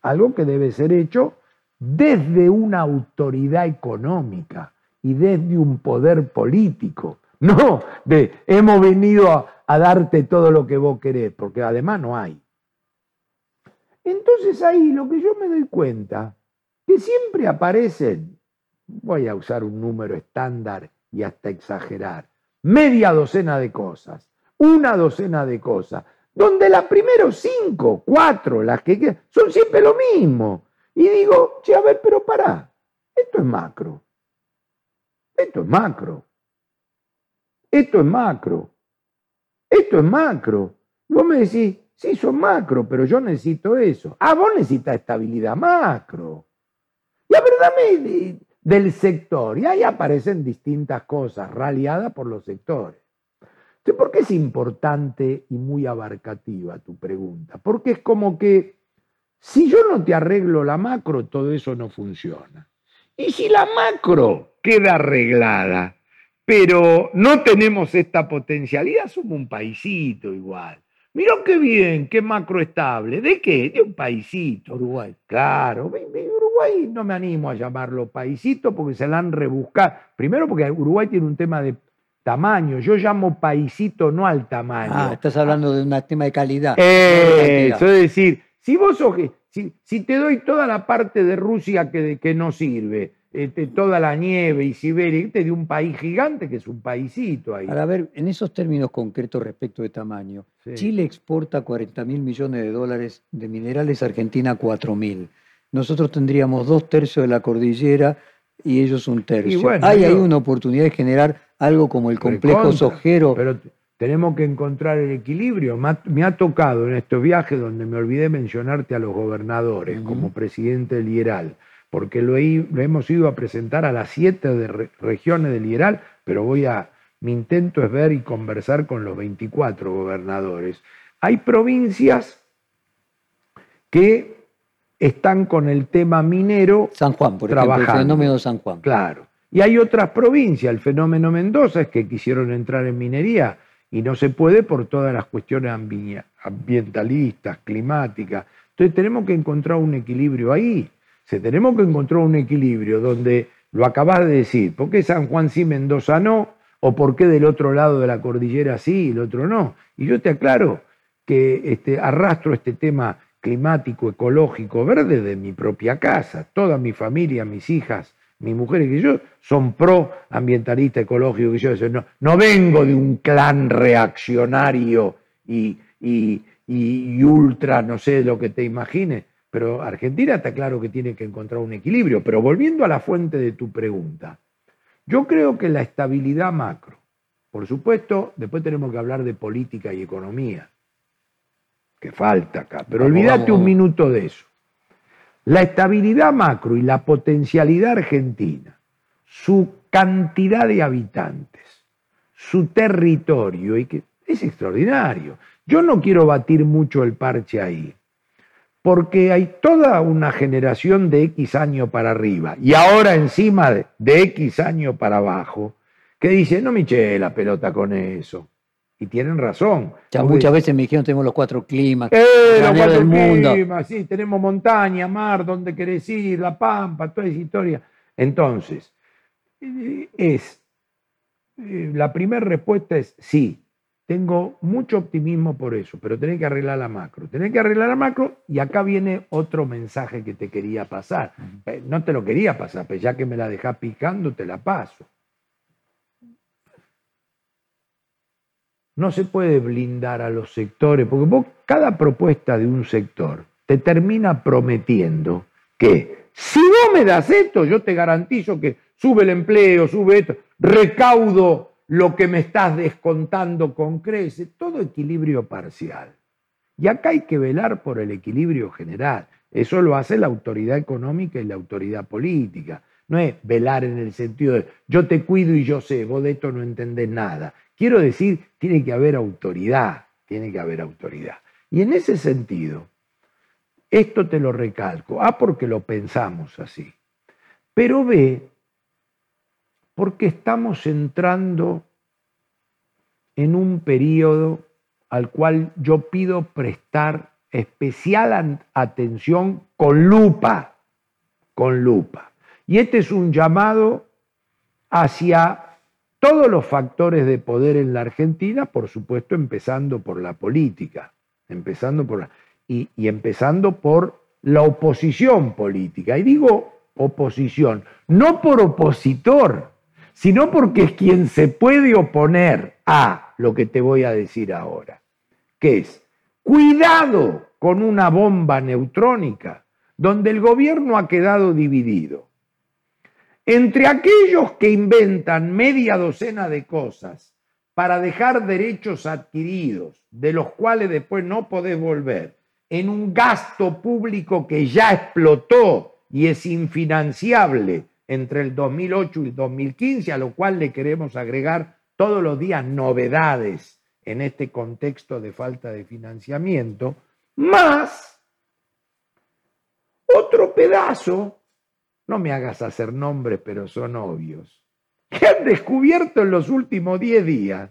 Algo que debe ser hecho desde una autoridad económica y desde un poder político. No, de hemos venido a, darte todo lo que vos querés, porque además no hay. Entonces ahí lo que yo me doy cuenta, que siempre aparecen, voy a usar un número estándar y hasta exagerar, media docena de cosas, una docena de cosas, donde las primeros cinco, cuatro, las que quedan, son siempre lo mismo. Y digo, che, a ver, pero pará, esto es macro. Esto es macro. Esto es macro. Esto es macro. vos me decís, Sí, son macro, pero yo necesito eso. Ah, vos necesitas estabilidad macro. Y a ver, dame del sector. Y ahí aparecen distintas cosas, raliadas por los sectores. ¿Por qué es importante y muy abarcativa tu pregunta? Porque es como que si yo no te arreglo la macro, todo eso no funciona. Y si la macro queda arreglada, pero no tenemos esta potencialidad, somos un paisito igual. Mirá qué bien, qué macroestable. ¿De qué? De un paisito. Uruguay. Claro, Uruguay no me animo a llamarlo paisito porque se la han rebuscado. Primero porque Uruguay tiene un tema de tamaño. Yo llamo paisito no al tamaño. Ah, estás hablando de un tema de calidad. Eso es decir, si vos si, si, te doy toda la parte de Rusia que, que no sirve, este, toda la nieve y Siberia, de un país gigante que es un paisito ahí. a ver, en esos términos concretos respecto de tamaño, Chile exporta 40 mil millones de dólares de minerales, Argentina 4 mil. Nosotros tendríamos dos tercios de la cordillera y ellos un tercio. Hay ahí una oportunidad de generar algo como el complejo sojero. Pero tenemos que encontrar el equilibrio. Me ha, tocado en estos viajes donde me olvidé mencionarte a los gobernadores como presidente del IERAL porque lo, hemos ido a presentar a las siete de regiones del IERAL, pero voy a, mi intento es ver y conversar con los 24 gobernadores. Hay provincias que están con el tema minero. San Juan, por ejemplo, el fenómeno San Juan. Claro. Y hay otras provincias, el fenómeno Mendoza es que quisieron entrar en minería y no se puede por todas las cuestiones ambientalistas, climáticas. Entonces tenemos que encontrar un equilibrio ahí tenemos que encontrar un equilibrio donde lo acabas de decir, ¿por qué San Juan sí, Mendoza no? ¿O por qué del otro lado de la cordillera sí y el otro no? Y yo te aclaro que este, arrastro este tema climático, ecológico, verde de mi propia casa. Toda mi familia, mis hijas, mis mujeres que yo son pro ambientalista ecológico. Que yo no, no vengo de un clan reaccionario y, y, y ultra, no sé lo que te imagines. Pero Argentina está claro que tiene que encontrar un equilibrio. Pero volviendo a la fuente de tu pregunta, yo creo que la estabilidad macro, por supuesto, después tenemos que hablar de política y economía, que falta acá, pero olvídate un minuto de eso. La estabilidad macro y la potencialidad argentina, su cantidad de habitantes, su territorio, y que es extraordinario. Yo no quiero batir mucho el parche ahí porque hay toda una generación de X años para arriba y ahora encima de, X años para abajo que dice, no me eché la pelota con eso. Y tienen razón. Ya muchas veces me dijeron tenemos los cuatro climas eh, los cuatro del mundo. Climas, sí, tenemos montaña, mar, donde querés ir, la pampa, toda esa historia. Entonces, es, eh, la primera respuesta es sí, tengo mucho optimismo por eso, pero tenés que arreglar la macro. Tenés que arreglar la macro y acá viene otro mensaje que te quería pasar. Eh, no te lo quería pasar, pero ya que me la dejás picando, te la paso. No se puede blindar a los sectores, porque vos, cada propuesta de un sector te termina prometiendo que si vos me das esto, yo te garantizo que sube el empleo, sube esto, recaudo lo que me estás descontando con crece, todo equilibrio parcial. Y acá hay que velar por el equilibrio general. Eso lo hace la autoridad económica y la autoridad política. No es velar en el sentido de yo te cuido y yo sé, vos de esto no entendés nada. Quiero decir, tiene que haber autoridad, tiene que haber autoridad. Y en ese sentido, esto te lo recalco. A, porque lo pensamos así. Pero B, porque estamos entrando en un periodo al cual yo pido prestar especial atención con lupa, con lupa. Y este es un llamado hacia todos los factores de poder en la Argentina, por supuesto empezando por la política, empezando por y, y empezando por la oposición política. Y digo oposición, no por opositor, sino porque es quien se puede oponer a lo que te voy a decir ahora, que es, cuidado con una bomba neutrónica donde el gobierno ha quedado dividido entre aquellos que inventan media docena de cosas para dejar derechos adquiridos, de los cuales después no podés volver, en un gasto público que ya explotó y es infinanciable entre el 2008 y el 2015, a lo cual le queremos agregar todos los días novedades en este contexto de falta de financiamiento, más otro pedazo, no me hagas hacer nombres, pero son obvios, que han descubierto en los últimos 10 días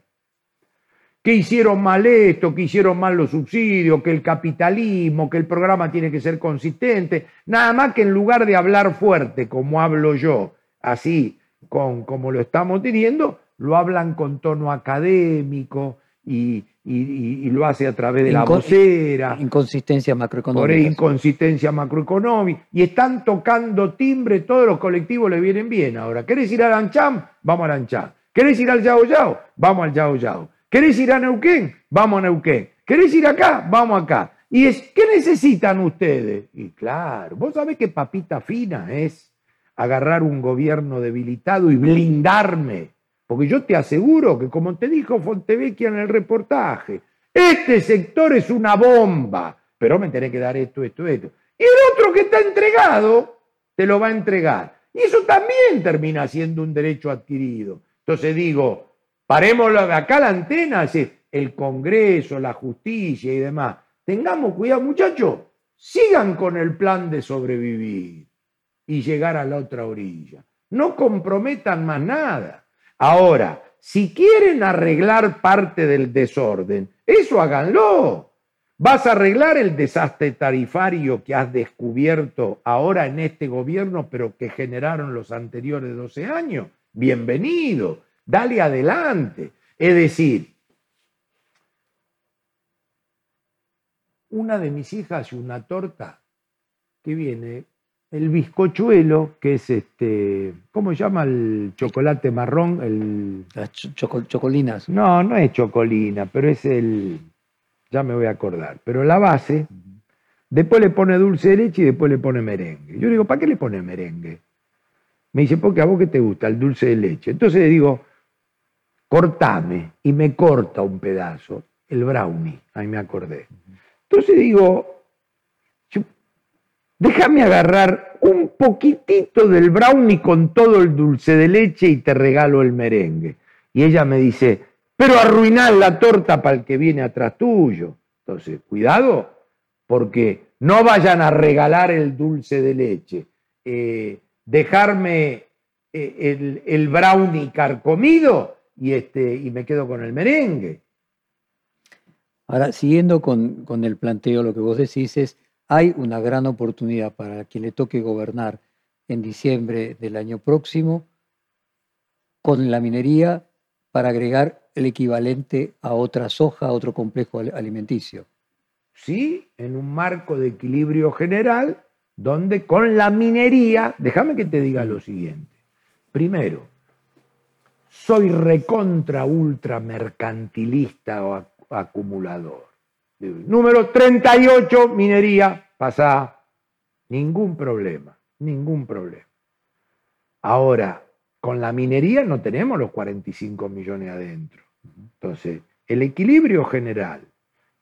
que hicieron mal esto, que hicieron mal los subsidios, que el capitalismo, que el programa tiene que ser consistente, nada más que en lugar de hablar fuerte como hablo yo, así con, como lo estamos teniendo, lo hablan con tono académico y, lo hace a través de la vocera. Inconsistencia macroeconómica. Por inconsistencia macroeconómica. Y están tocando timbre, todos los colectivos le vienen bien ahora. ¿Querés ir al Ancham? Vamos al Ancham. ¿Querés ir al Yao Yao? Vamos al Yao Yao. ¿Querés ir a Neuquén? Vamos a Neuquén. ¿Querés ir acá? Vamos acá. Y es, ¿qué necesitan ustedes? Y claro, vos sabés qué papita fina es agarrar un gobierno debilitado y blindarme. Porque yo te aseguro que, como te dijo Fontevecchia en el reportaje, este sector es una bomba, pero me tenés que dar esto, esto, esto. Y el otro que está entregado, te lo va a entregar. Y eso también termina siendo un derecho adquirido. Entonces digo, Parémoslo de acá la antena, el Congreso, la justicia y demás. Tengamos cuidado, muchachos, sigan con el plan de sobrevivir y llegar a la otra orilla. No comprometan más nada. Ahora, si quieren arreglar parte del desorden, eso háganlo. Vas a arreglar el desastre tarifario que has descubierto ahora en este gobierno, pero que generaron los anteriores 12 años. Bienvenido dale adelante. Es decir, una de mis hijas hace una torta que viene el bizcochuelo, que es este, ¿cómo se llama el chocolate marrón? El... Las chocolinas. No, no es chocolina, pero es el, ya me voy a acordar, pero la base, después le pone dulce de leche y después le pone merengue. Yo digo, ¿para qué le pone merengue? Me dice, porque a vos que te gusta el dulce de leche. Entonces le digo, cortame, y me corta un pedazo, el brownie, ahí me acordé. Entonces digo, déjame agarrar un poquitito del brownie con todo el dulce de leche y te regalo el merengue. Y ella me dice, pero arruinar la torta para el que viene atrás tuyo. Entonces, cuidado, porque no vayan a regalar el dulce de leche. Eh, dejarme eh, el, el brownie carcomido y, este, y me quedo con el merengue. Ahora, siguiendo con, con el planteo, lo que vos decís es, hay una gran oportunidad para quien le toque gobernar en diciembre del año próximo con la minería para agregar el equivalente a otra soja, a otro complejo alimenticio. Sí, en un marco de equilibrio general, donde con la minería, déjame que te diga lo siguiente. Primero, soy recontra ultra mercantilista o acumulador. Número 38, minería, pasa. Ningún problema, ningún problema. Ahora, con la minería no tenemos los 45 millones adentro. Entonces, el equilibrio general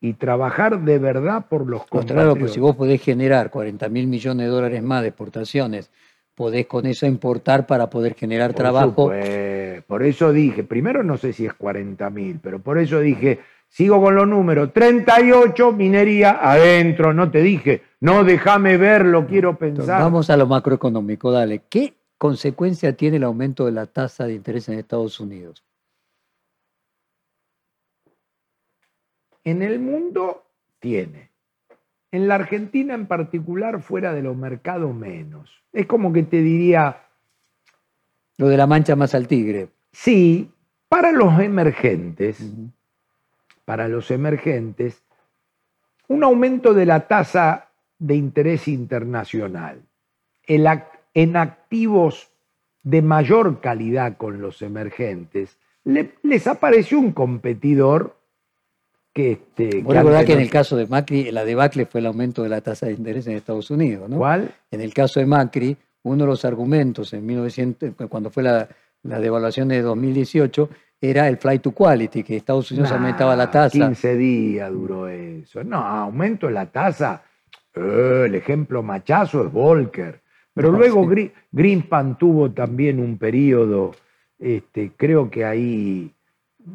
y trabajar de verdad por los. Claro, pues si vos podés generar 40 mil millones de dólares más de exportaciones podés con eso importar para poder generar trabajo. Por eso dije, primero no sé si es 40 mil, pero por eso dije, sigo con los números, 38 minería adentro, no te dije, no déjame verlo, quiero pensar. Vamos a lo macroeconómico, dale. ¿Qué consecuencia tiene el aumento de la tasa de interés en Estados Unidos? En el mundo tiene. En la Argentina en particular, fuera de los mercados menos. Es como que te diría... Lo de la mancha más al tigre. Sí, para los emergentes, para los emergentes, un aumento de la tasa de interés internacional en activos de mayor calidad con los emergentes, les apareció un competidor que... Este, que que en el caso de Macri, la debacle fue el aumento de la tasa de interés en Estados Unidos, ¿no? ¿Cuál? En el caso de Macri, uno de los argumentos en 1900, cuando fue la, devaluación de 2018, era el flight to quality, que Estados Unidos aumentaba la tasa. 15 días duró eso. No, aumento de la tasa. Eh, el ejemplo machazo es Volcker. Pero luego Greenspan tuvo también un periodo, este, creo que ahí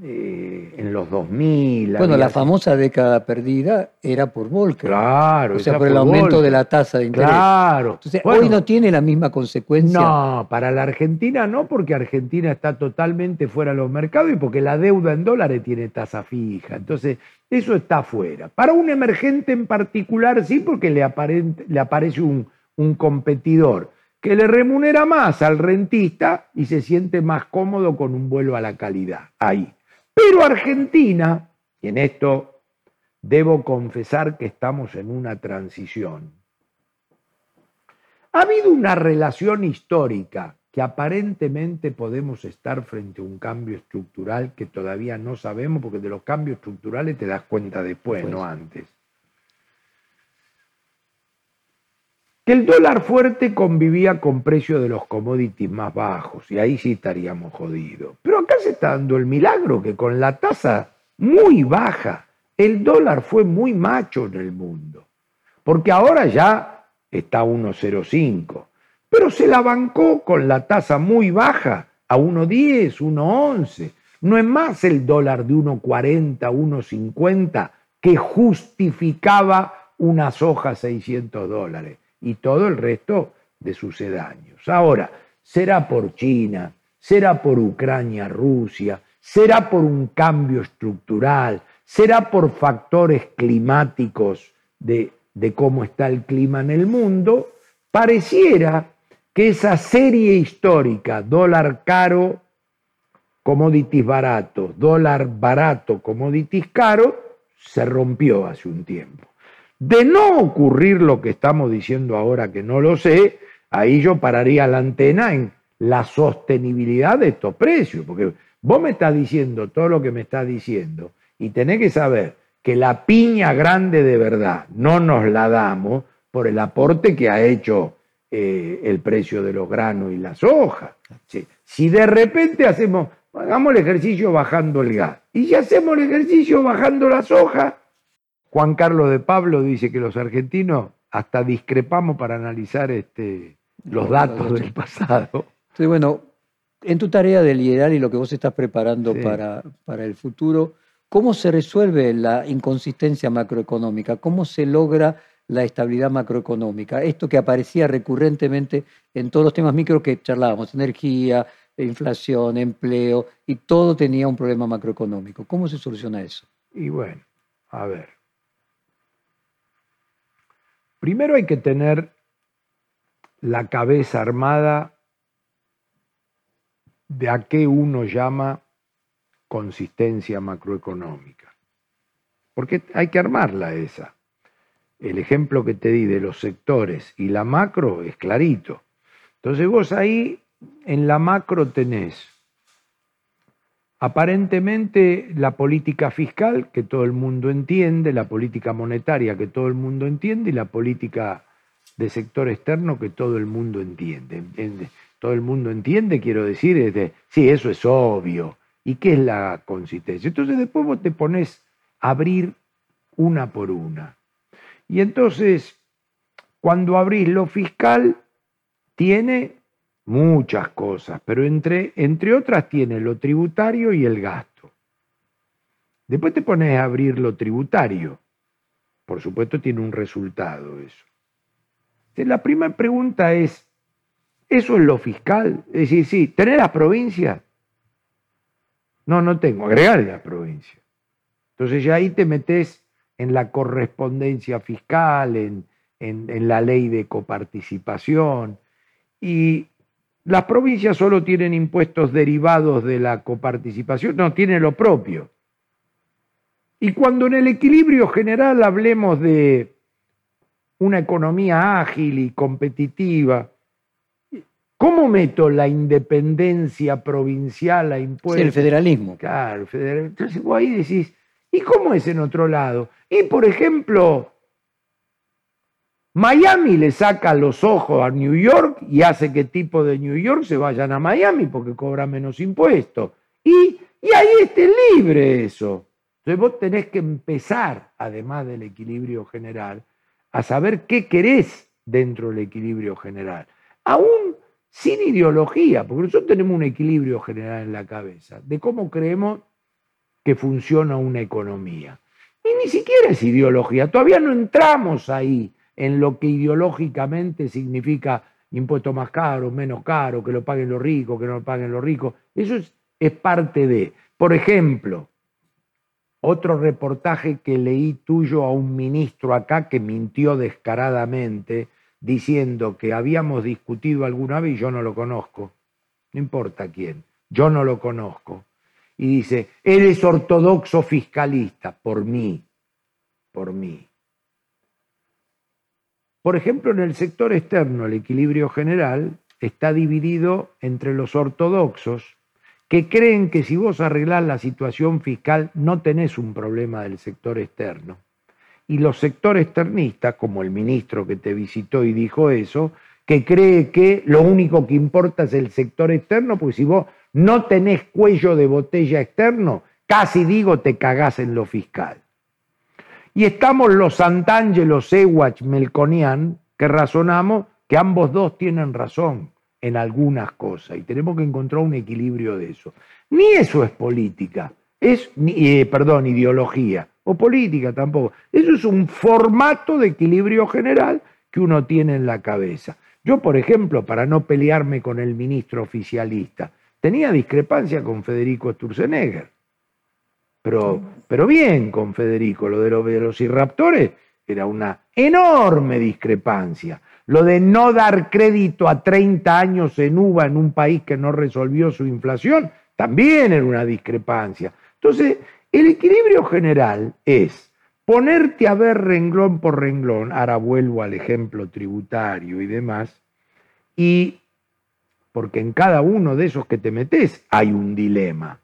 eh, en los 2000. Bueno, la famosa década perdida era por Volcker. Claro. O sea, por el aumento de la tasa de interés. Claro. Entonces, hoy no tiene la misma consecuencia. No, para la Argentina no, porque Argentina está totalmente fuera de los mercados y porque la deuda en dólares tiene tasa fija. Entonces, eso está fuera. Para un emergente en particular sí, porque le, le aparece un, un competidor que le remunera más al rentista y se siente más cómodo con un vuelo a la calidad. Ahí. Pero Argentina, y en esto debo confesar que estamos en una transición, ha habido una relación histórica que aparentemente podemos estar frente a un cambio estructural que todavía no sabemos, porque de los cambios estructurales te das cuenta después, no antes. Que el dólar fuerte convivía con precios de los commodities más bajos, y ahí sí estaríamos jodidos. Pero acá se está dando el milagro que con la tasa muy baja, el dólar fue muy macho en el mundo. Porque ahora ya está a 1,05, pero se la bancó con la tasa muy baja a 1,10, 1,11. No es más el dólar de 1,40, 1,50 que justificaba una soja 600 dólares y todo el resto de sucedáneos. Ahora, será por China, será por Ucrania, Rusia, será por un cambio estructural, será por factores climáticos de, de cómo está el clima en el mundo, pareciera que esa serie histórica, dólar caro, commodities baratos, dólar barato, commodities caro, se rompió hace un tiempo. De no ocurrir lo que estamos diciendo ahora, que no lo sé, ahí yo pararía la antena en la sostenibilidad de estos precios, porque vos me estás diciendo todo lo que me estás diciendo y tenés que saber que la piña grande de verdad no nos la damos por el aporte que ha hecho eh, el precio de los granos y las hojas. Si de repente hacemos, hagamos el ejercicio bajando el gas y si hacemos el ejercicio bajando las hojas, Juan Carlos de Pablo dice que los argentinos hasta discrepamos para analizar este, los datos del pasado. Sí, bueno, en tu tarea de liderar y lo que vos estás preparando para, para el futuro, ¿cómo se resuelve la inconsistencia macroeconómica? ¿Cómo se logra la estabilidad macroeconómica? Esto que aparecía recurrentemente en todos los temas micro que charlábamos, energía, inflación, empleo, y todo tenía un problema macroeconómico. ¿Cómo se soluciona eso? Y bueno, a ver, Primero hay que tener la cabeza armada de a qué uno llama consistencia macroeconómica. Porque hay que armarla esa. El ejemplo que te di de los sectores y la macro es clarito. Entonces vos ahí en la macro tenés Aparentemente la política fiscal, que todo el mundo entiende, la política monetaria, que todo el mundo entiende, y la política de sector externo, que todo el mundo entiende. Todo el mundo entiende, quiero decir, es de, sí, eso es obvio. ¿Y qué es la consistencia? Entonces después vos te pones a abrir una por una. Y entonces, cuando abrís lo fiscal, tiene muchas cosas, pero entre, entre otras tiene lo tributario y el gasto. Después te pones a abrir lo tributario. Por supuesto tiene un resultado eso. La primera pregunta es, ¿eso es lo fiscal? Es decir, sí, ¿tener las provincias? No, no tengo, agregar las provincias. Entonces ya ahí te metes en la correspondencia fiscal, en, en la ley de coparticipación. Y las provincias solo tienen impuestos derivados de la coparticipación, no, tienen lo propio. Y cuando en el equilibrio general hablemos de una economía ágil y competitiva, ¿cómo meto la independencia provincial a impuestos? Sí, el federalismo. Claro, el federalismo. Entonces vos ahí decís, ¿y cómo es en otro lado? Y por ejemplo, Miami le saca los ojos a New York y hace que tipo de New York se vayan a Miami porque cobra menos impuestos. Y, y ahí esté libre eso. Entonces vos tenés que empezar, además del equilibrio general, a saber qué querés dentro del equilibrio general. Aún sin ideología, porque nosotros tenemos un equilibrio general en la cabeza de cómo creemos que funciona una economía. Y ni siquiera es ideología, todavía no entramos ahí en lo que ideológicamente significa impuesto más caro, menos caro, que lo paguen los ricos, que no lo paguen los ricos. Eso es, parte de. Por ejemplo, otro reportaje que leí tuyo a un ministro acá que mintió descaradamente diciendo que habíamos discutido alguna vez y yo no lo conozco. No importa quién, yo no lo conozco. Y dice, eres ortodoxo fiscalista, por mí, por mí. Por ejemplo, en el sector externo, el equilibrio general está dividido entre los ortodoxos, que creen que si vos arreglás la situación fiscal no tenés un problema del sector externo. Y los sectores externistas, como el ministro que te visitó y dijo eso, que cree que lo único que importa es el sector externo, pues si vos no tenés cuello de botella externo, casi digo te cagás en lo fiscal. Y estamos los Santangelo, Ewach, Melconian, que razonamos que ambos dos tienen razón en algunas cosas y tenemos que encontrar un equilibrio de eso. Ni eso es política, es, eh, perdón, ideología, o política tampoco. Eso es un formato de equilibrio general que uno tiene en la cabeza. Yo, por ejemplo, para no pelearme con el ministro oficialista, tenía discrepancia con Federico Sturzenegger. Pero, pero bien con Federico, lo de los velociraptores era una enorme discrepancia. Lo de no dar crédito a 30 años en UVA en un país que no resolvió su inflación, también era una discrepancia. Entonces, el equilibrio general es ponerte a ver renglón por renglón, ahora vuelvo al ejemplo tributario y demás, y porque en cada uno de esos que te metes hay un dilema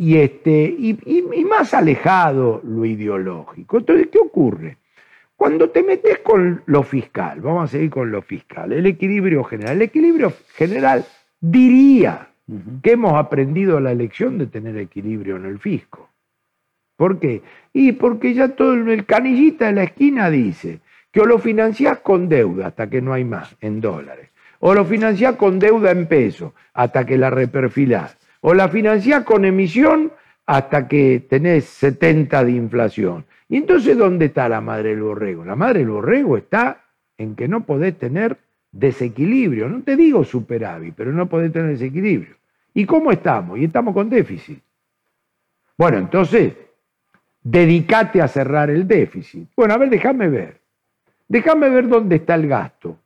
y, este, y, más alejado lo ideológico. Entonces, ¿qué ocurre? Cuando te metes con lo fiscal, vamos a seguir con lo fiscal, el equilibrio general. El equilibrio general diría que hemos aprendido la lección de tener equilibrio en el fisco. ¿Por qué? Y porque ya todo el canillita de la esquina dice que o lo financiás con deuda hasta que no hay más, en dólares, o lo financiás con deuda en pesos hasta que la reperfilás, o la financiás con emisión hasta que tenés 70 de inflación. Y entonces, ¿dónde está la madre del borrego? La madre del borrego está en que no podés tener desequilibrio. No te digo superávit, pero no podés tener desequilibrio. ¿Y cómo estamos? Y estamos con déficit. Bueno, entonces, dedícate a cerrar el déficit. Bueno, a ver, déjame ver. Déjame ver dónde está el gasto.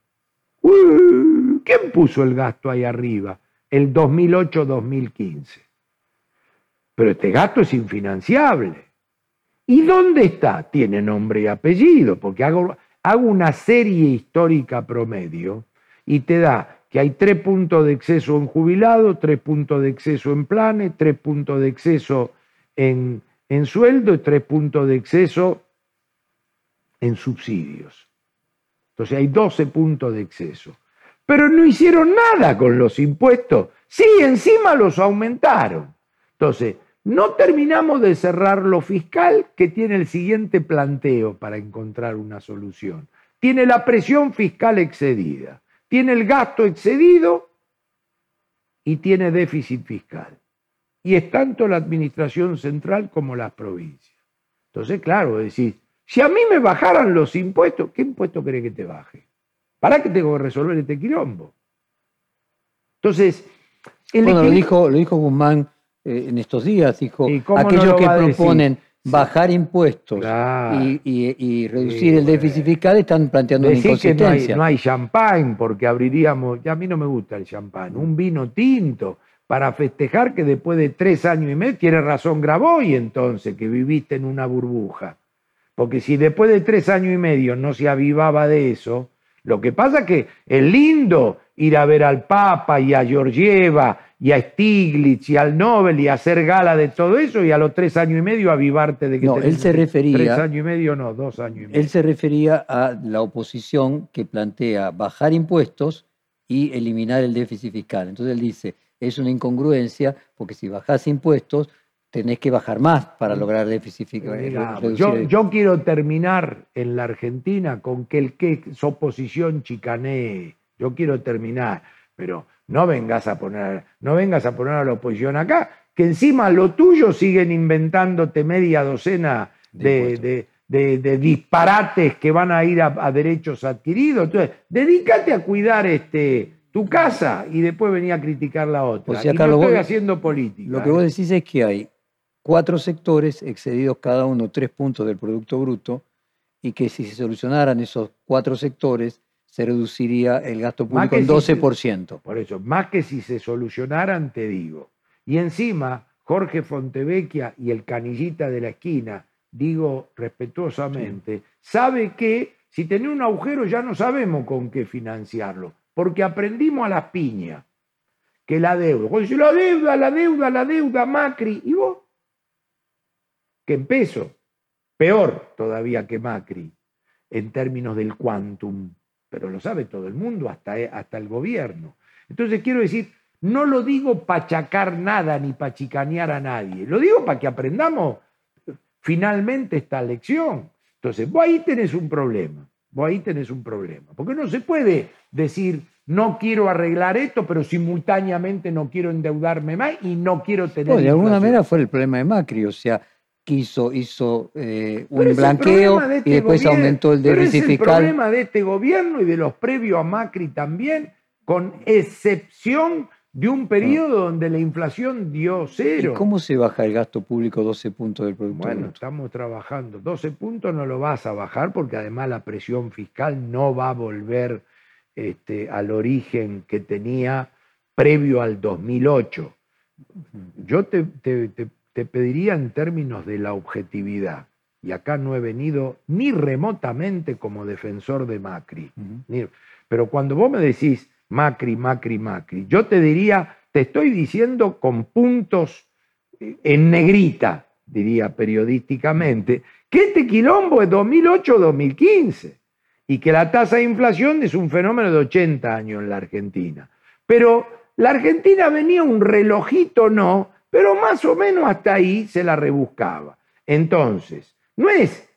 ¿Quién puso el gasto ahí arriba? El 2008-2015. Pero este gasto es infinanciable. ¿Y dónde está? Tiene nombre y apellido, porque hago, una serie histórica promedio y te da que hay tres puntos de exceso en jubilado, tres puntos de exceso en planes, tres puntos de exceso en, en sueldo y tres puntos de exceso en subsidios. Entonces hay 12 puntos de exceso pero no hicieron nada con los impuestos. Sí, encima los aumentaron. Entonces, no terminamos de cerrar lo fiscal que tiene el siguiente planteo para encontrar una solución. Tiene la presión fiscal excedida. tiene el gasto excedido y tiene déficit fiscal. Y es tanto la administración central como las provincias. Entonces, claro, decir, si a mí me bajaran los impuestos, ¿qué impuesto cree que te baje? ¿Para qué tengo que resolver este quilombo? Entonces, bueno, lo dijo, lo dijo Guzmán eh, en estos días, dijo, aquellos que proponen bajar impuestos y, reducir el déficit fiscal están planteando una inconsistencia. Que no hay, champán, porque abriríamos, ya a mí no me gusta el champán, un vino tinto para festejar que después de tres años y medio, tiene razón Graboy entonces, que viviste en una burbuja. Porque si después de tres años y medio no se avivaba de eso, lo que pasa es que es lindo ir a ver al Papa y a Georgieva y a Stiglitz y al Nobel y hacer gala de todo eso y a los tres años y medio avivarte de que no, él se refería tres años y medio no dos años y medio. él se refería a la oposición que plantea bajar impuestos y eliminar el déficit fiscal. Entonces él dice es una incongruencia porque si bajás impuestos tenés que bajar más para lograr déficit fiscal. yo, yo, quiero terminar en la Argentina con que el que es oposición chicanee. Yo quiero terminar, pero no vengas a poner, no vengas a poner a la oposición acá, que encima lo tuyo siguen inventándote media docena de, disparates que van a ir a, derechos adquiridos. Entonces, dedícate a cuidar este, tu casa y después venía a criticar la otra. O sea, y no estoy haciendo política. Lo que vos ¿eh? decís es que hay cuatro sectores excedidos cada uno tres puntos del Producto Bruto y que si se solucionaran esos cuatro sectores se reduciría el gasto público en 12%. por eso, más que si se solucionaran, te digo. Y encima, Jorge Fontevecchia y el canillita de la esquina, digo respetuosamente, sabe que si tiene un agujero ya no sabemos con qué financiarlo, porque aprendimos a las piñas que la deuda. Cuando dice la deuda, la deuda, la deuda, Macri, ¿y vos? Que en peso, peor todavía que Macri, en términos del quantum pero lo sabe todo el mundo, hasta, eh, hasta el gobierno. Entonces quiero decir, no lo digo para chacar nada ni para chicanear a nadie, lo digo para que aprendamos finalmente esta lección. Entonces, vos ahí tenés un problema, vos ahí tenés un problema, porque no se puede decir, no quiero arreglar esto, pero simultáneamente no quiero endeudarme más y no quiero tener... de alguna manera fue el problema de Macri, o sea, quiso, hizo eh, un blanqueo este y después aumentó el déficit fiscal. Es el problema de este gobierno y de los previos a Macri también, con excepción de un periodo donde la inflación dio cero. ¿Y cómo se baja el gasto público 12 puntos del Producto Bueno, estamos trabajando. 12 puntos no lo vas a bajar porque además la presión fiscal no va a volver este, al origen que tenía previo al 2008. Yo te, te te pediría en términos de la objetividad, y acá no he venido ni remotamente como defensor de Macri, pero cuando vos me decís Macri, Macri, Macri, yo te diría, te estoy diciendo con puntos eh, en negrita, diría periodísticamente, que este quilombo es 2008-2015 y que la tasa de inflación es un fenómeno de 80 años en la Argentina. Pero la Argentina venía un relojito, no, pero más o menos hasta ahí se la rebuscaba. Entonces, no es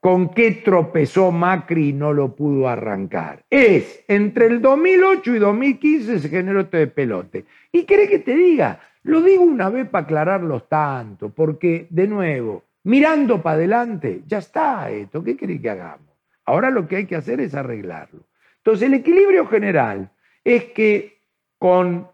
con qué tropezó Macri y no lo pudo arrancar. Es entre el 2008 y 2015 se generó este pelote. Y quiere que te diga, lo digo una vez para aclararlos tanto, porque de nuevo, mirando para adelante, ya está esto, ¿qué quiere que hagamos? Ahora lo que hay que hacer es arreglarlo. Entonces el equilibrio general es que con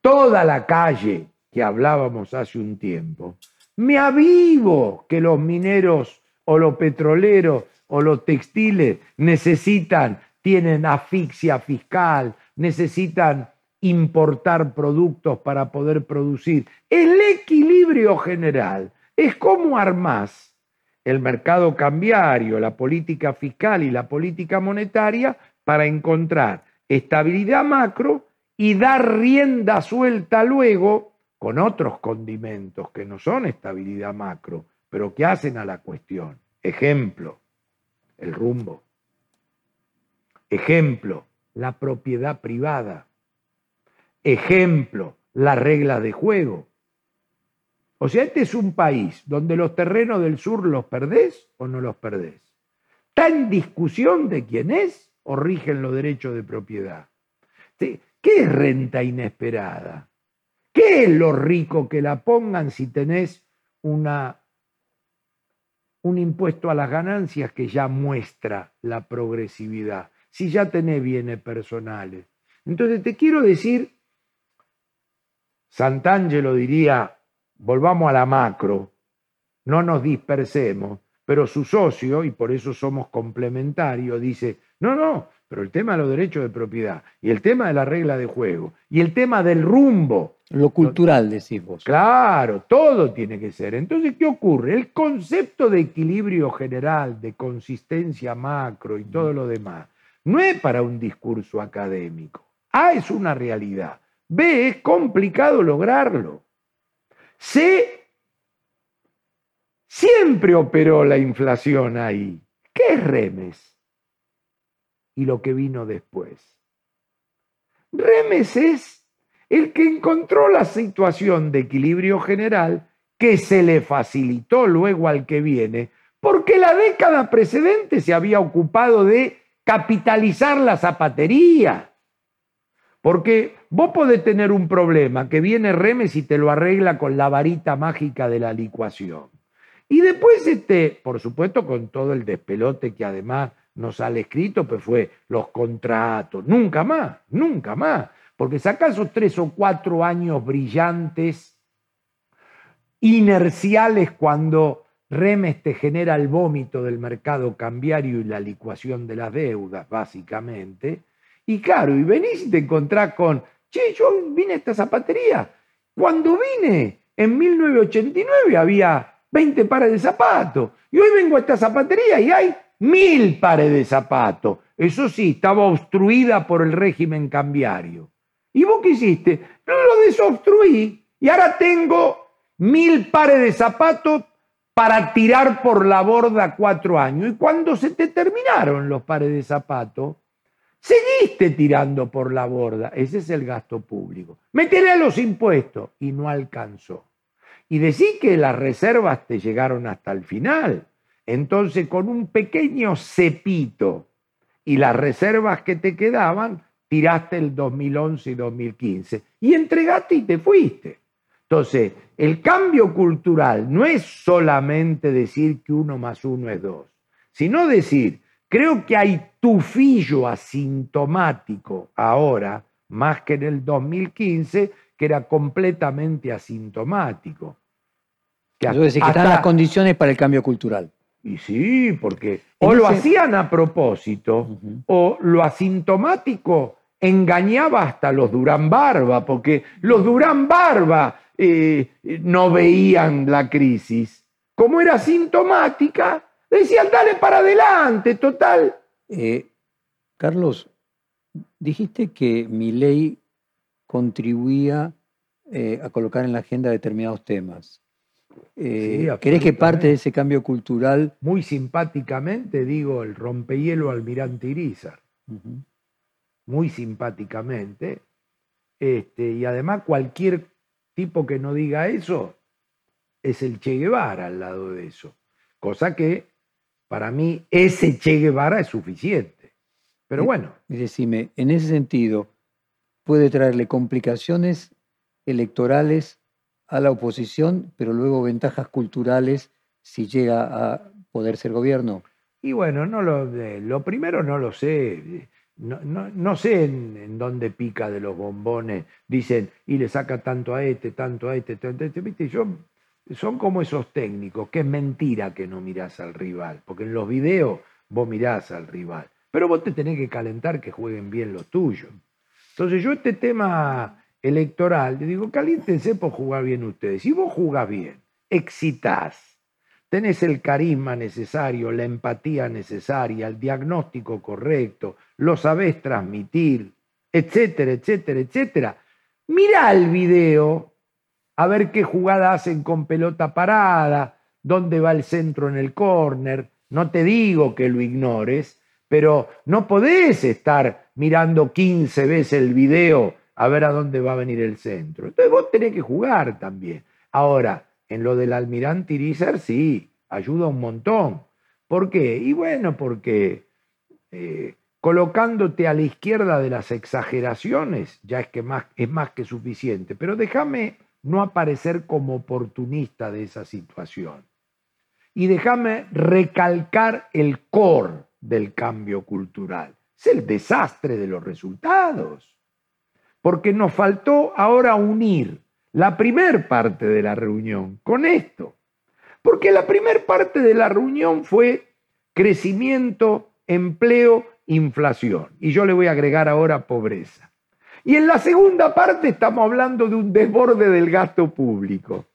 toda la calle que hablábamos hace un tiempo, me avivo que los mineros o los petroleros o los textiles necesitan, tienen asfixia fiscal, necesitan importar productos para poder producir. El equilibrio general es cómo armás el mercado cambiario, la política fiscal y la política monetaria para encontrar estabilidad macro y dar rienda suelta luego con otros condimentos que no son estabilidad macro, pero que hacen a la cuestión. Ejemplo, el rumbo. Ejemplo, la propiedad privada. Ejemplo, las reglas de juego. O sea, este es un país donde los terrenos del sur los perdés o no los perdés. Está en discusión de quién es o rigen los derechos de propiedad. ¿Qué es renta inesperada? ¿Qué es lo rico que la pongan si tenés una, un impuesto a las ganancias que ya muestra la progresividad? Si ya tenés bienes personales. Entonces te quiero decir, Sant'Angelo diría, volvamos a la macro, no nos dispersemos, pero su socio, y por eso somos complementarios, dice, no, no, pero el tema de los derechos de propiedad, y el tema de la regla de juego, y el tema del rumbo. Lo cultural, decís vos. Claro, todo tiene que ser. Entonces, ¿qué ocurre? El concepto de equilibrio general, de consistencia macro y todo lo demás, no es para un discurso académico. A es una realidad. B es complicado lograrlo. C siempre operó la inflación ahí. ¿Qué es Remes? Y lo que vino después. Remes es el que encontró la situación de equilibrio general que se le facilitó luego al que viene, porque la década precedente se había ocupado de capitalizar la zapatería. Porque vos podés tener un problema que viene Remes y te lo arregla con la varita mágica de la licuación. Y después, este, por supuesto, con todo el despelote que además nos sale escrito, pues fue los contratos, nunca más, nunca más. Porque si acaso tres o cuatro años brillantes, inerciales, cuando Remes te genera el vómito del mercado cambiario y la licuación de las deudas, básicamente, y claro, y venís y te encontrás con, che, yo vine a esta zapatería. Cuando vine en 1989 había 20 pares de zapatos. Y hoy vengo a esta zapatería y hay mil pares de zapatos. Eso sí, estaba obstruida por el régimen cambiario. ¿Y vos qué hiciste? lo desobstruí y ahora tengo mil pares de zapatos para tirar por la borda cuatro años. Y cuando se te terminaron los pares de zapatos, Seguiste tirando por la borda. Ese es el gasto público. Métele los impuestos y no alcanzó. Y decís que las reservas te llegaron hasta el final. Entonces, con un pequeño cepito y las reservas que te quedaban, tiraste el 2011 y 2015 y entregaste y te fuiste. Entonces, el cambio cultural no es solamente decir que uno más uno es dos, sino decir, Creo que hay tufillo asintomático ahora, más que en el 2015, que era completamente asintomático. Que Eso decir, que están las condiciones para el cambio cultural. Y sí, porque o lo hacían a propósito, o lo asintomático engañaba hasta los Durán Barba, porque los Durán Barba eh, no veían la crisis. Como era asintomática, Decían, dale para adelante, total. Eh, Carlos, dijiste que mi ley contribuía eh, a colocar en la agenda determinados temas. Eh, ¿Querés que parte de ese cambio cultural? Muy simpáticamente digo el rompehielo almirante Irizar. Muy simpáticamente. Este, y además cualquier tipo que no diga eso es el Che Guevara al lado de eso. Cosa que para mí ese Che Guevara es suficiente. Pero bueno. Y decime, en ese sentido, puede traerle complicaciones electorales a la oposición, pero luego ventajas culturales si llega a poder ser gobierno? Y bueno, no lo, lo primero no lo sé. No, sé en, dónde pica de los bombones. Dicen, y le saca tanto a este, tanto a este, tanto a este. ¿Viste? Yo son como esos técnicos, que es mentira que no mirás al rival, porque en los videos vos mirás al rival, pero vos te tenés que calentar que jueguen bien los tuyos. Entonces yo este tema electoral, le digo, caliéntense por jugar bien ustedes. Si vos jugás bien, excitás, tenés el carisma necesario, la empatía necesaria, el diagnóstico correcto, lo sabés transmitir, etcétera, etcétera, etcétera. Mirá el video a ver qué jugada hacen con pelota parada, dónde va el centro en el córner. No te digo que lo ignores, pero no podés estar mirando 15 veces el video a ver a dónde va a venir el centro. Entonces vos tenés que jugar también. Ahora, en lo del almirante Irizar, sí, ayuda un montón. ¿Por qué? Y bueno, porque eh, colocándote a la izquierda de las exageraciones, ya es que más, es más que suficiente. Pero déjame no aparecer como oportunista de esa situación. Y déjame recalcar el core del cambio cultural. Es el desastre de los resultados. Porque nos faltó ahora unir la primer parte de la reunión con esto. Porque la primer parte de la reunión fue crecimiento, empleo, inflación. Y yo le voy a agregar ahora pobreza. Y en la segunda parte estamos hablando de un desborde del gasto público.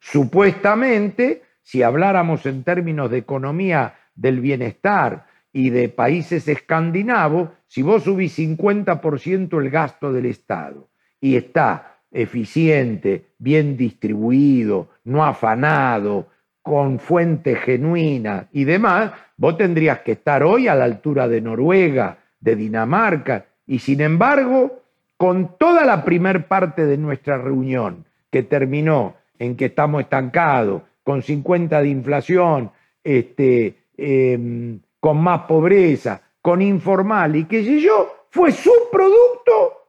Supuestamente, si habláramos en términos de economía del bienestar y de países escandinavos, si vos subís 50% el gasto del Estado y está eficiente, bien distribuido, no afanado, con fuente genuina y demás, vos tendrías que estar hoy a la altura de Noruega, de Dinamarca, y sin embargo, con toda la primer parte de nuestra reunión, que terminó en que estamos estancados, con 50 de inflación, este, em, con más pobreza, con informal y qué sé yo, fue subproducto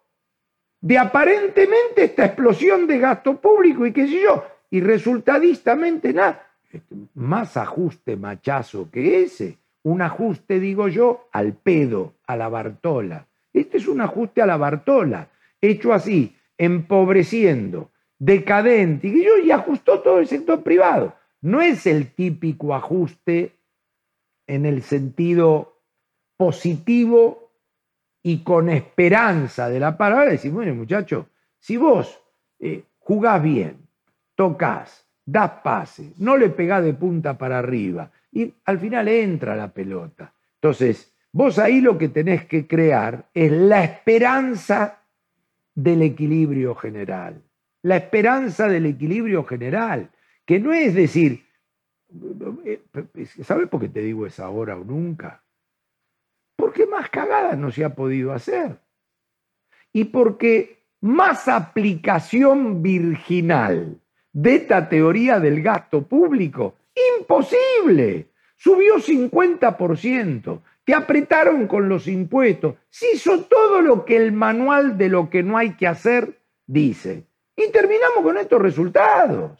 de aparentemente esta explosión de gasto público y qué sé yo, y resultadistamente nada. Este, más ajuste machazo que ese, un ajuste, digo yo, al pedo, a la Bartola. Este es un ajuste a la Bartola, hecho así, empobreciendo, decadente, y yo y ajustó todo el sector privado. No es el típico ajuste en el sentido positivo y con esperanza de la palabra, decir, bueno, muchacho, si vos eh, jugás bien, tocas, das pase, no le pegás de punta para arriba y al final entra la pelota. Entonces, vos ahí lo que tenés que crear es la esperanza del equilibrio general. La esperanza del equilibrio general, que no es decir, ¿sabes por qué te digo es ahora o nunca? Porque más cagada no se ha podido hacer. Y porque más aplicación virginal de esta teoría del gasto público. Imposible. Subió 50%. Te apretaron con los impuestos. Se hizo todo lo que el manual de lo que no hay que hacer dice. Y terminamos con estos resultados.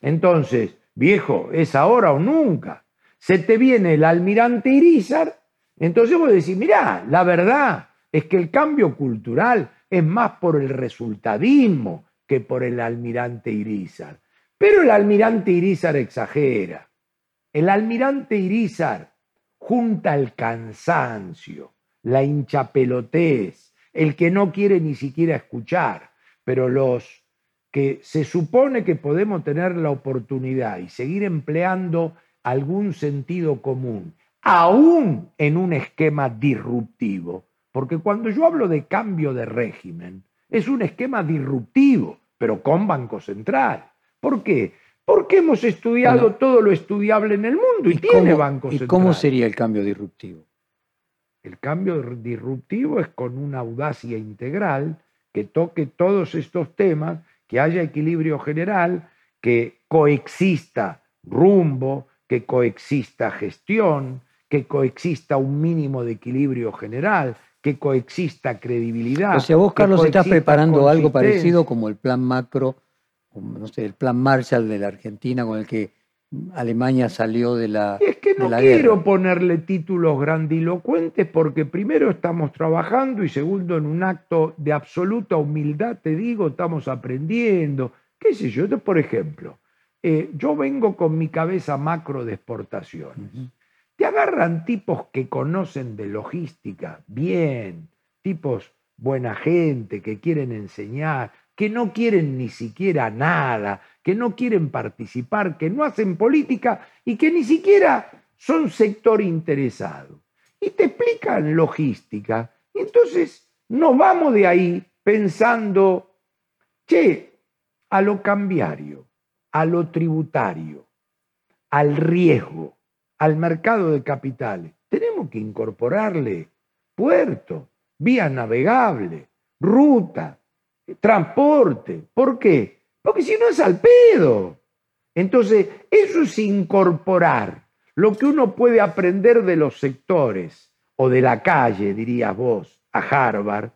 Entonces, viejo, es ahora o nunca. Se te viene el almirante Irizar, entonces vos decís, mirá, la verdad es que el cambio cultural es más por el resultadismo, que por el almirante Irizar. Pero el almirante Irizar exagera. El almirante Irizar junta el cansancio, la hinchapelotez, el que no quiere ni siquiera escuchar, pero los que se supone que podemos tener la oportunidad y seguir empleando algún sentido común, aún en un esquema disruptivo, porque cuando yo hablo de cambio de régimen, es un esquema disruptivo, pero con Banco Central. ¿Por qué? Porque hemos estudiado todo lo estudiable en el mundo y, tiene Banco Central. ¿Y cómo sería el cambio disruptivo? El cambio disruptivo es con una audacia integral que toque todos estos temas, que haya equilibrio general, que coexista rumbo, que coexista gestión, que coexista un mínimo de equilibrio general, que coexista credibilidad. O sea, vos, Carlos, estás preparando algo parecido como el plan macro, no sé, el plan Marshall de la Argentina con el que Alemania salió de la. es que no quiero ponerle títulos grandilocuentes porque primero estamos trabajando y segundo, en un acto de absoluta humildad, te digo, estamos aprendiendo. ¿Qué sé yo? por ejemplo, eh, yo vengo con mi cabeza macro de exportaciones. Te agarran tipos que conocen de logística bien, tipos buena gente, que quieren enseñar, que no quieren ni siquiera nada, que no quieren participar, que no hacen política y que ni siquiera son sector interesado. Y te explican logística. Y entonces nos vamos de ahí pensando, che, a lo cambiario, a lo tributario, al riesgo al mercado de capitales. Tenemos que incorporarle puerto, vía navegable, ruta, transporte. ¿Por qué? Porque si no es al pedo. Entonces, eso es incorporar lo que uno puede aprender de los sectores o de la calle, dirías vos, a Harvard.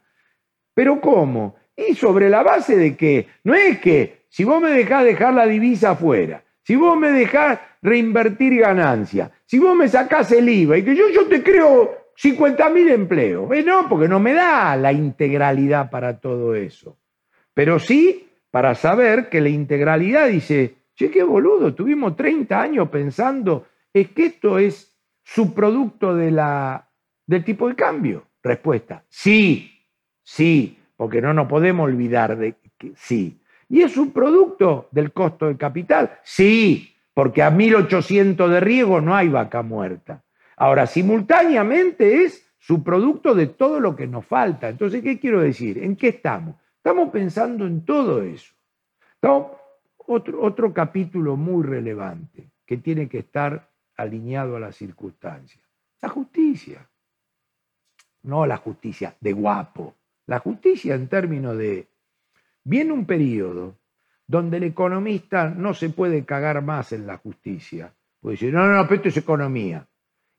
Pero ¿cómo? Y sobre la base de que no es que si vos me dejás dejar la divisa afuera, si vos me dejás reinvertir ganancia, si vos me sacás el IVA y que yo, yo te creo 50.000 empleos. Eh, no, porque no me da la integralidad para todo eso. Pero sí para saber que la integralidad dice, che, qué boludo, tuvimos 30 años pensando, es que esto es subproducto de la, del tipo de cambio. Respuesta, sí, sí, porque no nos podemos olvidar de que sí. ¿Y es un producto del costo de capital? Sí, porque a 1800 de riego no hay vaca muerta. Ahora, simultáneamente es su producto de todo lo que nos falta. Entonces, ¿qué quiero decir? ¿En qué estamos? Estamos pensando en todo eso. otro, otro capítulo muy relevante que tiene que estar alineado a las circunstancias. La justicia. No la justicia de guapo. La justicia en términos de... Viene un periodo donde el economista no se puede cagar más en la justicia. Puede decir, no, no, pero esto es economía.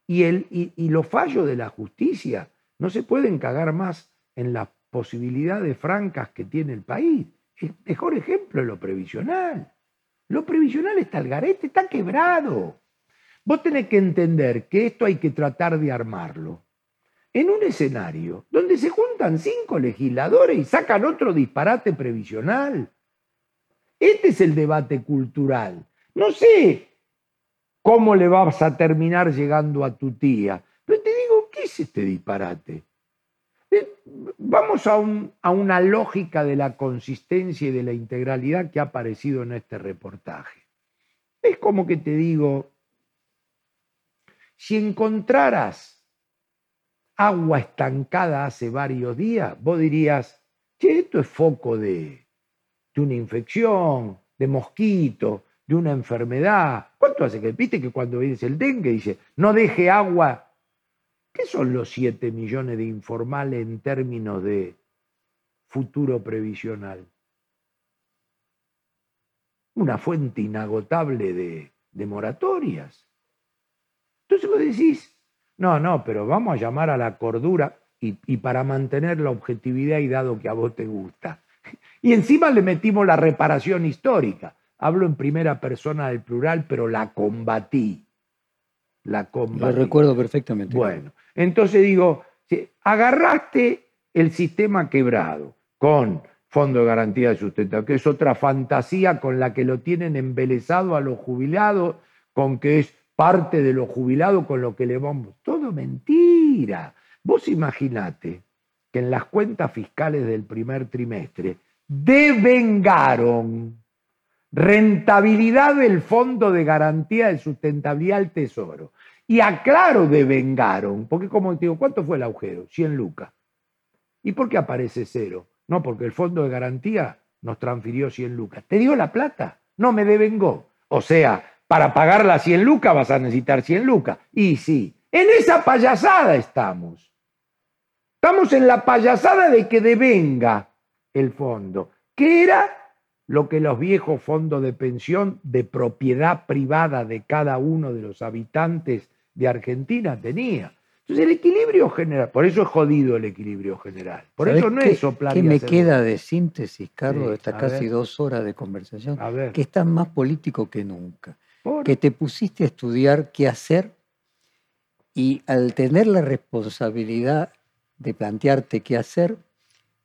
Y, el, y, los fallos de la justicia no se pueden cagar más en las posibilidades francas que tiene el país. El mejor ejemplo es lo previsional. Lo previsional está al garete, está quebrado. Vos tenés que entender que esto hay que tratar de armarlo en un escenario donde se juntan cinco legisladores y sacan otro disparate previsional. Este es el debate cultural. No sé cómo le vas a terminar llegando a tu tía. Pero te digo, ¿qué es este disparate? Eh, vamos a, a una lógica de la consistencia y de la integralidad que ha aparecido en este reportaje. Es como que te digo, si encontraras agua estancada hace varios días, vos dirías, che, esto es foco de, de una infección, de mosquito, de una enfermedad. ¿Cuánto hace que viste que cuando ves el dengue dice, no deje agua? ¿Qué son los 7 millones de informales en términos de futuro previsional? Una fuente inagotable de, moratorias. Entonces vos decís, no, no, pero vamos a llamar a la cordura y para mantener la objetividad y dado que a vos te gusta. Y encima le metimos la reparación histórica. Hablo en primera persona del plural, pero la combatí. La combatí. Lo recuerdo perfectamente. Bueno, entonces digo, agarraste el sistema quebrado con Fondo de Garantía de Sustentabilidad, que es otra fantasía con la que lo tienen embelesado a los jubilados, con que es parte de los jubilados con lo que le vamos. Todo mentira. Vos imaginate que en las cuentas fiscales del primer trimestre devengaron rentabilidad del Fondo de Garantía de Sustentabilidad al Tesoro. Y aclaro, devengaron, porque como te digo, ¿cuánto fue el agujero? 100 lucas. ¿Y por qué aparece cero? No, porque el Fondo de Garantía nos transfirió 100 lucas. ¿Te dio la plata? No, me devengó. O sea, para pagar las 100 lucas vas a necesitar 100 lucas. Y sí, en esa payasada estamos. Estamos en la payasada de que devenga el fondo, que era lo que los viejos fondos de pensión de propiedad privada de cada uno de los habitantes de Argentina tenía. Entonces el equilibrio general, por eso es jodido el equilibrio general, por eso no es soplar. ¿Qué me queda de síntesis, Carlos, de estas casi dos horas de conversación? A ver. Que estás más político que nunca. Que te pusiste a estudiar qué hacer y al tener la responsabilidad de plantearte qué hacer,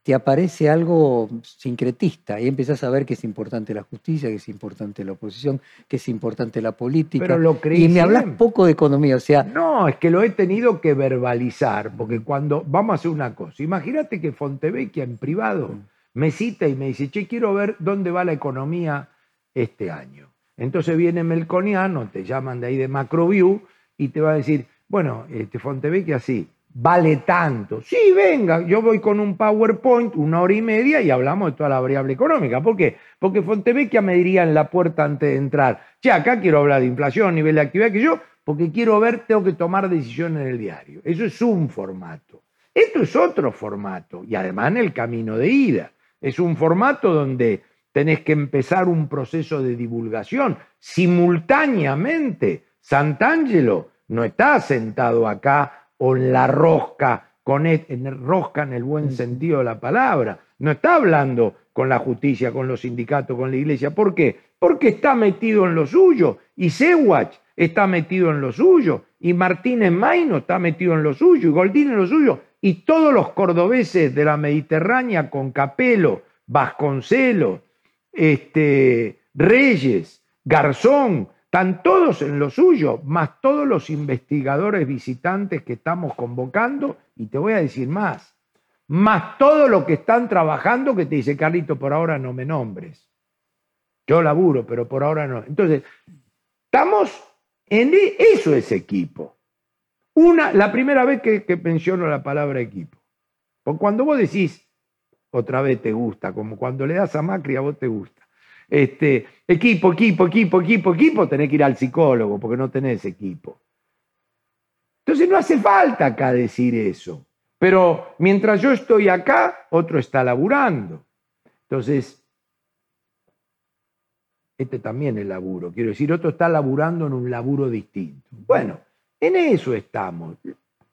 te aparece algo sincretista y empiezas a ver que es importante la justicia, que es importante la oposición, que es importante la política. Pero lo y me hablas poco de economía, o sea... No, es que lo he tenido que verbalizar, porque cuando... Vamos a hacer una cosa, imagínate que Fontevecchia en privado me cita y me dice, che, quiero ver dónde va la economía este año. Entonces viene Melconiano, te llaman de ahí de Macroview y te va a decir, bueno, este Fontevecchia sí, vale tanto. Sí, venga, yo voy con un PowerPoint una hora y media y hablamos de toda la variable económica. ¿Por qué? Porque Fontevecchia me diría en la puerta antes de entrar, che, acá quiero hablar de inflación, nivel de actividad, que yo, porque quiero ver, tengo que tomar decisiones en el diario. Eso es un formato. Esto es otro formato y además en el camino de ida. Es un formato donde tenés que empezar un proceso de divulgación. Simultáneamente, Santangelo no está sentado acá o en la rosca, con e- en rosca en el buen sentido de la palabra. No está hablando con la justicia, con los sindicatos, con la iglesia. ¿Por qué? Porque está metido en lo suyo. Y Sewach está metido en lo suyo. Y Martínez Maino está metido en lo suyo. Y Goldín en lo suyo. Y todos los cordobeses de la Mediterránea con Capelo, Vasconcelos, este, Reyes, Garzón, están todos en lo suyo, más todos los investigadores visitantes que estamos convocando. Y te voy a decir más, más todo lo que están trabajando que te dice, Carlito, por ahora no me nombres. Yo laburo, pero por ahora no. Entonces, estamos en e- eso es equipo. Una, la primera vez que, que menciono la palabra equipo. Porque cuando vos decís, otra vez te gusta, como cuando le das a Macri a vos te gusta. Este, equipo, equipo, equipo, equipo, equipo, tenés que ir al psicólogo porque no tenés equipo. Entonces no hace falta acá decir eso. Pero mientras yo estoy acá, otro está laburando. Entonces, este también es laburo. Quiero decir, otro está laburando en un laburo distinto. Bueno, en eso estamos.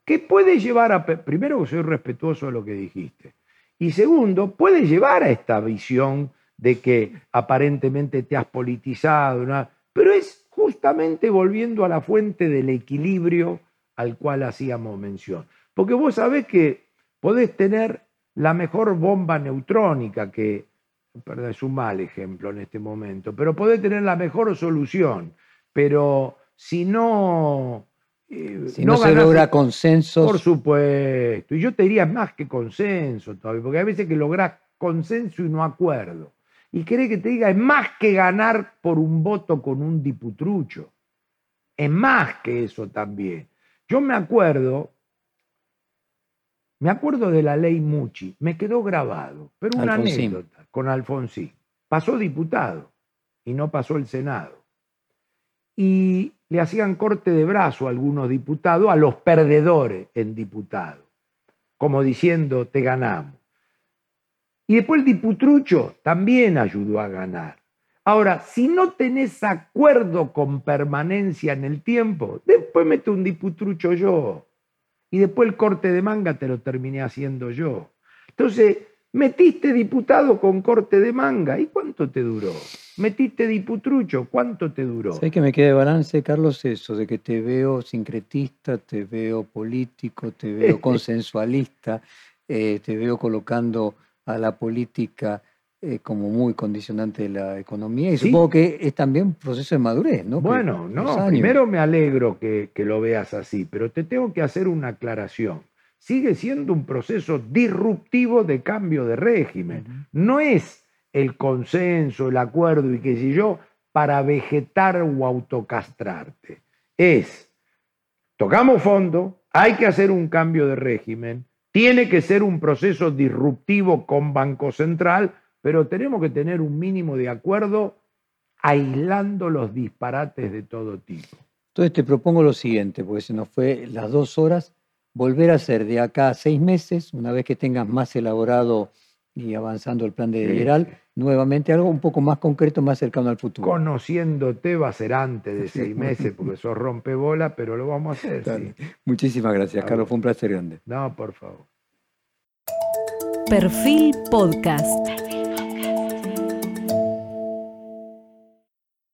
¿Qué puede llevar a... Primero, soy respetuoso de lo que dijiste. Y segundo, puede llevar a esta visión de que aparentemente te has politizado, ¿no? pero es justamente volviendo a la fuente del equilibrio al cual hacíamos mención. Porque vos sabés que podés tener la mejor bomba neutrónica, que perdón, es un mal ejemplo en este momento, pero podés tener la mejor solución, pero si no... eh, Si no, se ganás- logra consensos, por supuesto. Y yo te diría más que consenso todavía, porque hay veces que lográs consenso y no acuerdo. Y querés que te diga, es más que ganar por un voto con un diputrucho. Es más que eso también. Yo me acuerdo, me acuerdo de la ley Muchi, me quedó grabado, pero una Alfonsín. anécdota con Alfonsín. Pasó diputado y no pasó el Senado y le hacían corte de brazo a algunos diputados, a los perdedores en diputado, como diciendo, te ganamos. Y después el diputrucho también ayudó a ganar. Ahora, si no tenés acuerdo con permanencia en el tiempo, después mete un diputrucho yo. Y después el corte de manga te lo terminé haciendo yo. Entonces, metiste diputado con corte de manga. ¿Y cuánto te duró? Metiste diputrucho. ¿Cuánto te duró? ¿sabes que me queda de balance, Carlos? Eso, de que te veo sincretista, te veo político, te veo consensualista, eh, te veo colocando a la política eh, como muy condicionante de la economía. Y Sí. supongo que es también un proceso de madurez, ¿no? Bueno, no, primero me alegro que, que lo veas así, pero te tengo que hacer una aclaración. Sigue siendo un proceso disruptivo de cambio de régimen. No es el consenso, el acuerdo y qué sé yo, para vegetar o autocastrarte. Es, tocamos fondo, hay que hacer un cambio de régimen, tiene que ser un proceso disruptivo con Banco Central, pero tenemos que tener un mínimo de acuerdo aislando los disparates de todo tipo. Entonces te propongo lo siguiente, porque se nos fue las dos horas, volver a hacer de acá a seis meses, una vez que tengas más elaborado y avanzando el plan de Sí. Geral, nuevamente algo un poco más concreto, más cercano al futuro. Conociéndote va a ser antes de seis meses, porque sos rompebola, pero lo vamos a hacer. Sí. Muchísimas gracias, A Carlos, vos. fue un placer grande. No, por favor. Perfil Podcast.